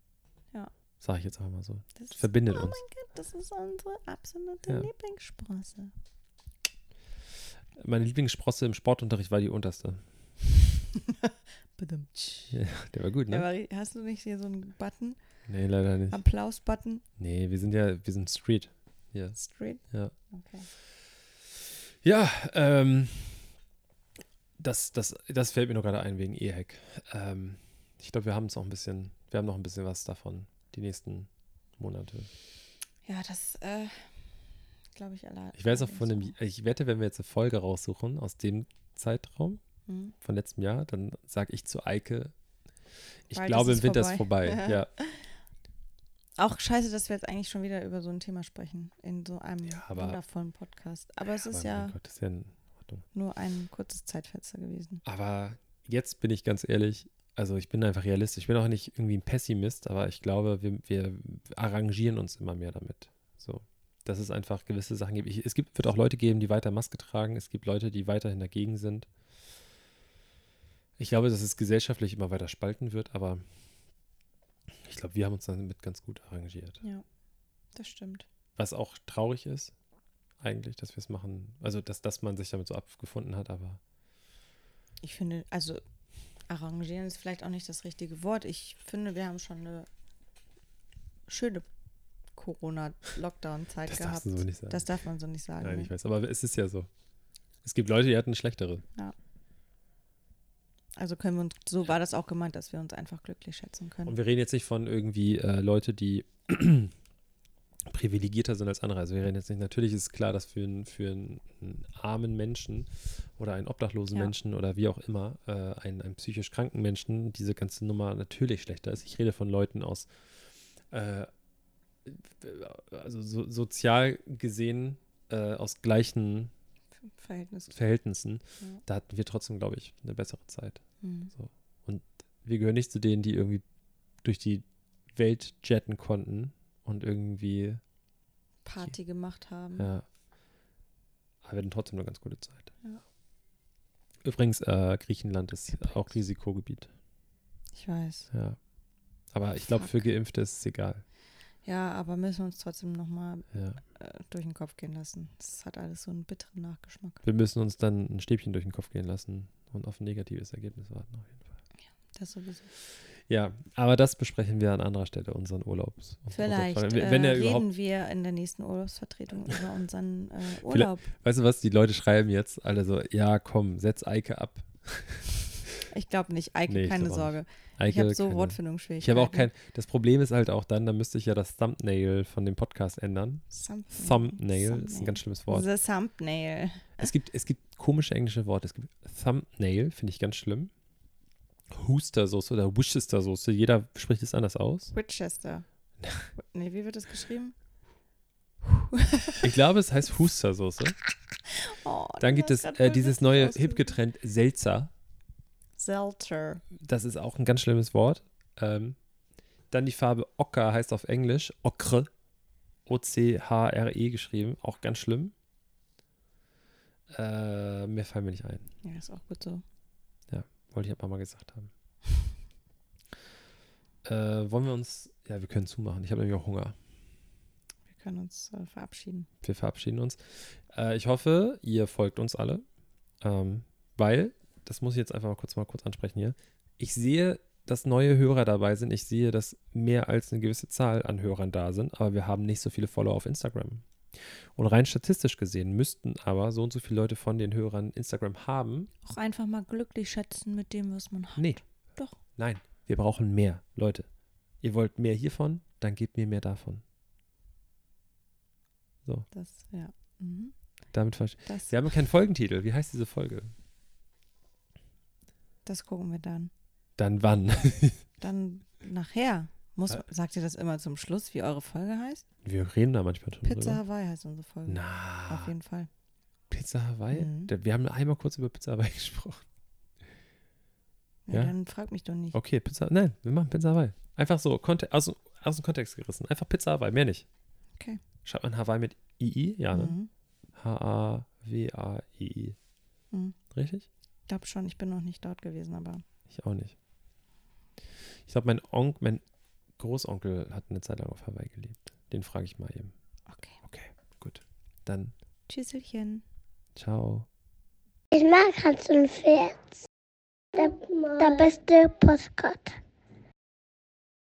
Äh, Sprosse. Ja. Sag ich jetzt auch mal so. Das ist, Verbindet oh uns. mein Gott, das ist unsere absolute Ja. Lieblingssprosse. Meine Lieblingssprosse im Sportunterricht war die unterste. Ja, der war gut, ne? aber hast du nicht hier so einen Button, Nee, leider nicht. Applaus-Button? Nee, wir sind ja, wir sind Street. Hier. Straight? Ja. Okay. Ja, ähm, das, das, das fällt mir nur gerade ein wegen E-Hack. Ähm, ich glaube, wir haben es auch ein bisschen, wir haben noch ein bisschen was davon, die nächsten Monate. Ja, das, äh, glaube ich, alle. Ich weiß auch von dem, ich wette, wenn wir jetzt eine Folge raussuchen aus dem Zeitraum so. Hm. von letztem Jahr, dann sage ich zu Eike, ich Bald glaube, im Winter ist vorbei. ja. Auch scheiße, dass wir jetzt eigentlich schon wieder über so ein Thema sprechen, in so einem Ja, aber- wundervollen Podcast. Aber es ist mein ja Gott, ist ja nur ein kurzes Zeitfenster gewesen. Aber jetzt bin ich ganz ehrlich, also ich bin einfach realistisch. Ich bin auch nicht irgendwie ein Pessimist, aber ich glaube, wir, wir arrangieren uns immer mehr damit. So, dass es einfach gewisse Sachen gibt. Ich, es gibt, wird auch Leute geben, die weiter Maske tragen. Es gibt Leute, die weiterhin dagegen sind. Ich glaube, dass es gesellschaftlich immer weiter spalten wird, aber ich glaube, wir haben uns damit ganz gut arrangiert. Ja, das stimmt. Was auch traurig ist, eigentlich, dass wir es machen. Also, dass, dass man sich damit so abgefunden hat, aber Ich finde, also arrangieren ist vielleicht auch nicht das richtige Wort. Ich finde, wir haben schon eine schöne Corona-Lockdown-Zeit das gehabt. so. Das darf man so nicht sagen. Nein, ne? ich weiß, aber es ist ja so. Es gibt Leute, die hatten schlechtere. Also können wir uns, so war das auch gemeint, dass wir uns einfach glücklich schätzen können. Und wir reden jetzt nicht von irgendwie äh, Leute, die privilegierter sind als andere. Also wir reden jetzt nicht, natürlich ist klar, dass für, einen- für einen, einen armen Menschen oder einen obdachlosen Ja. Menschen oder wie auch immer, äh, einen, einen psychisch kranken Menschen diese ganze Nummer natürlich schlechter ist. Ich rede von Leuten aus, äh, also so, sozial gesehen äh, aus gleichen Verhältnis. Verhältnissen. Ja. Da hatten wir trotzdem, glaube ich, eine bessere Zeit. Mhm. Wir gehören nicht zu denen, die irgendwie durch die Welt jetten konnten und irgendwie Party gemacht haben. Ja. Aber wir hatten trotzdem eine ganz gute Zeit. Ja. Übrigens, äh, Griechenland ist auch Risikogebiet. Ich weiß. Ja. Aber ich glaube, für. Geimpfte ist es egal. Ja, aber müssen wir uns trotzdem nochmal Ja. äh, durch den Kopf gehen lassen. Das hat alles so einen bitteren Nachgeschmack. Wir müssen uns dann ein Stäbchen durch den Kopf gehen lassen und auf ein negatives Ergebnis warten, auf jeden Fall. Das sowieso. Ja, aber das besprechen wir an anderer Stelle, unseren Urlaubs. Vielleicht Urlaubsfall. äh, Wenn er reden wir in der nächsten Urlaubsvertretung über unseren äh, Urlaub. weißt du was, die Leute schreiben jetzt alle so, ja komm, setz Eike ab. Ich glaube nicht. Eike, Nee, keine Sorge. Eike, ich habe so keine- Wortfindungsschwierigkeiten. Ich habe auch kein, das Problem ist halt auch dann, da müsste ich ja das Thumbnail von dem Podcast ändern. Something. Thumbnail ist ein ganz schlimmes Wort. The Thumbnail. Es gibt, es gibt komische englische Worte. Es gibt Thumbnail, finde ich ganz schlimm. Hustersoße oder Worcestersoße, jeder spricht es anders aus. Winchester. nee, wie wird das geschrieben? Ich glaube, es heißt Hustersoße. Oh, Dann gibt es äh, dieses neue ausgedrückt. Hip-Getränk Seltzer. Seltzer. Das ist auch ein ganz schlimmes Wort. Ähm, dann die Farbe Ocker heißt auf Englisch Ocre. O-C-H-R-E geschrieben. Auch ganz schlimm. Äh, mehr fallen mir nicht ein. Ja, ist auch gut so. Wollte ich aber mal gesagt haben. äh, wollen wir uns. Ja, wir können zumachen. Ich habe nämlich auch Hunger. Wir können uns äh, verabschieden. Wir verabschieden uns. Äh, ich hoffe, ihr folgt uns alle. Ähm, weil, das muss ich jetzt einfach mal kurz mal kurz ansprechen hier. Ich sehe, dass neue Hörer dabei sind. Ich sehe, dass mehr als eine gewisse Zahl an Hörern da sind, aber wir haben nicht so viele Follower auf Instagram. Und rein statistisch gesehen müssten aber so und so viele Leute von den Hörern Instagram haben. Auch einfach mal glücklich schätzen mit dem, was man hat. Nee. Doch. Nein, wir brauchen mehr. Leute, ihr wollt mehr hiervon, dann gebt mir mehr davon. Das, ja. Mhm. Damit Das, Wir haben keinen Folgentitel. Wie heißt diese Folge? das gucken wir dann. Dann wann? Dann nachher. Muss, sagt ihr das immer zum Schluss, wie eure Folge heißt? Wir reden da manchmal drüber. Pizza Hawaii heißt unsere Folge. Na, Auf jeden Fall. Pizza Hawaii? Mhm. Wir haben einmal kurz über Pizza Hawaii gesprochen. Ja, Ja? Dann frag mich doch nicht. Okay, Pizza, nein, wir machen Pizza Hawaii. Einfach so, aus, dem- aus dem Kontext gerissen. Einfach Pizza Hawaii, mehr nicht. Okay. Schreibt man Hawaii mit II? Ja, ne? Mhm. H-A-W-A-I-I. Mhm. Richtig? Ich glaube schon, ich bin noch nicht dort gewesen, aber Ich auch nicht. Ich glaube, mein Onkel, mein Großonkel hat eine Zeit lang auf Hawaii gelebt. Den frage ich mal eben. okay. Okay, gut. Dann, Tschüsselchen. ciao. Ich mag Hans und Pferd. Der, der beste Postkarte.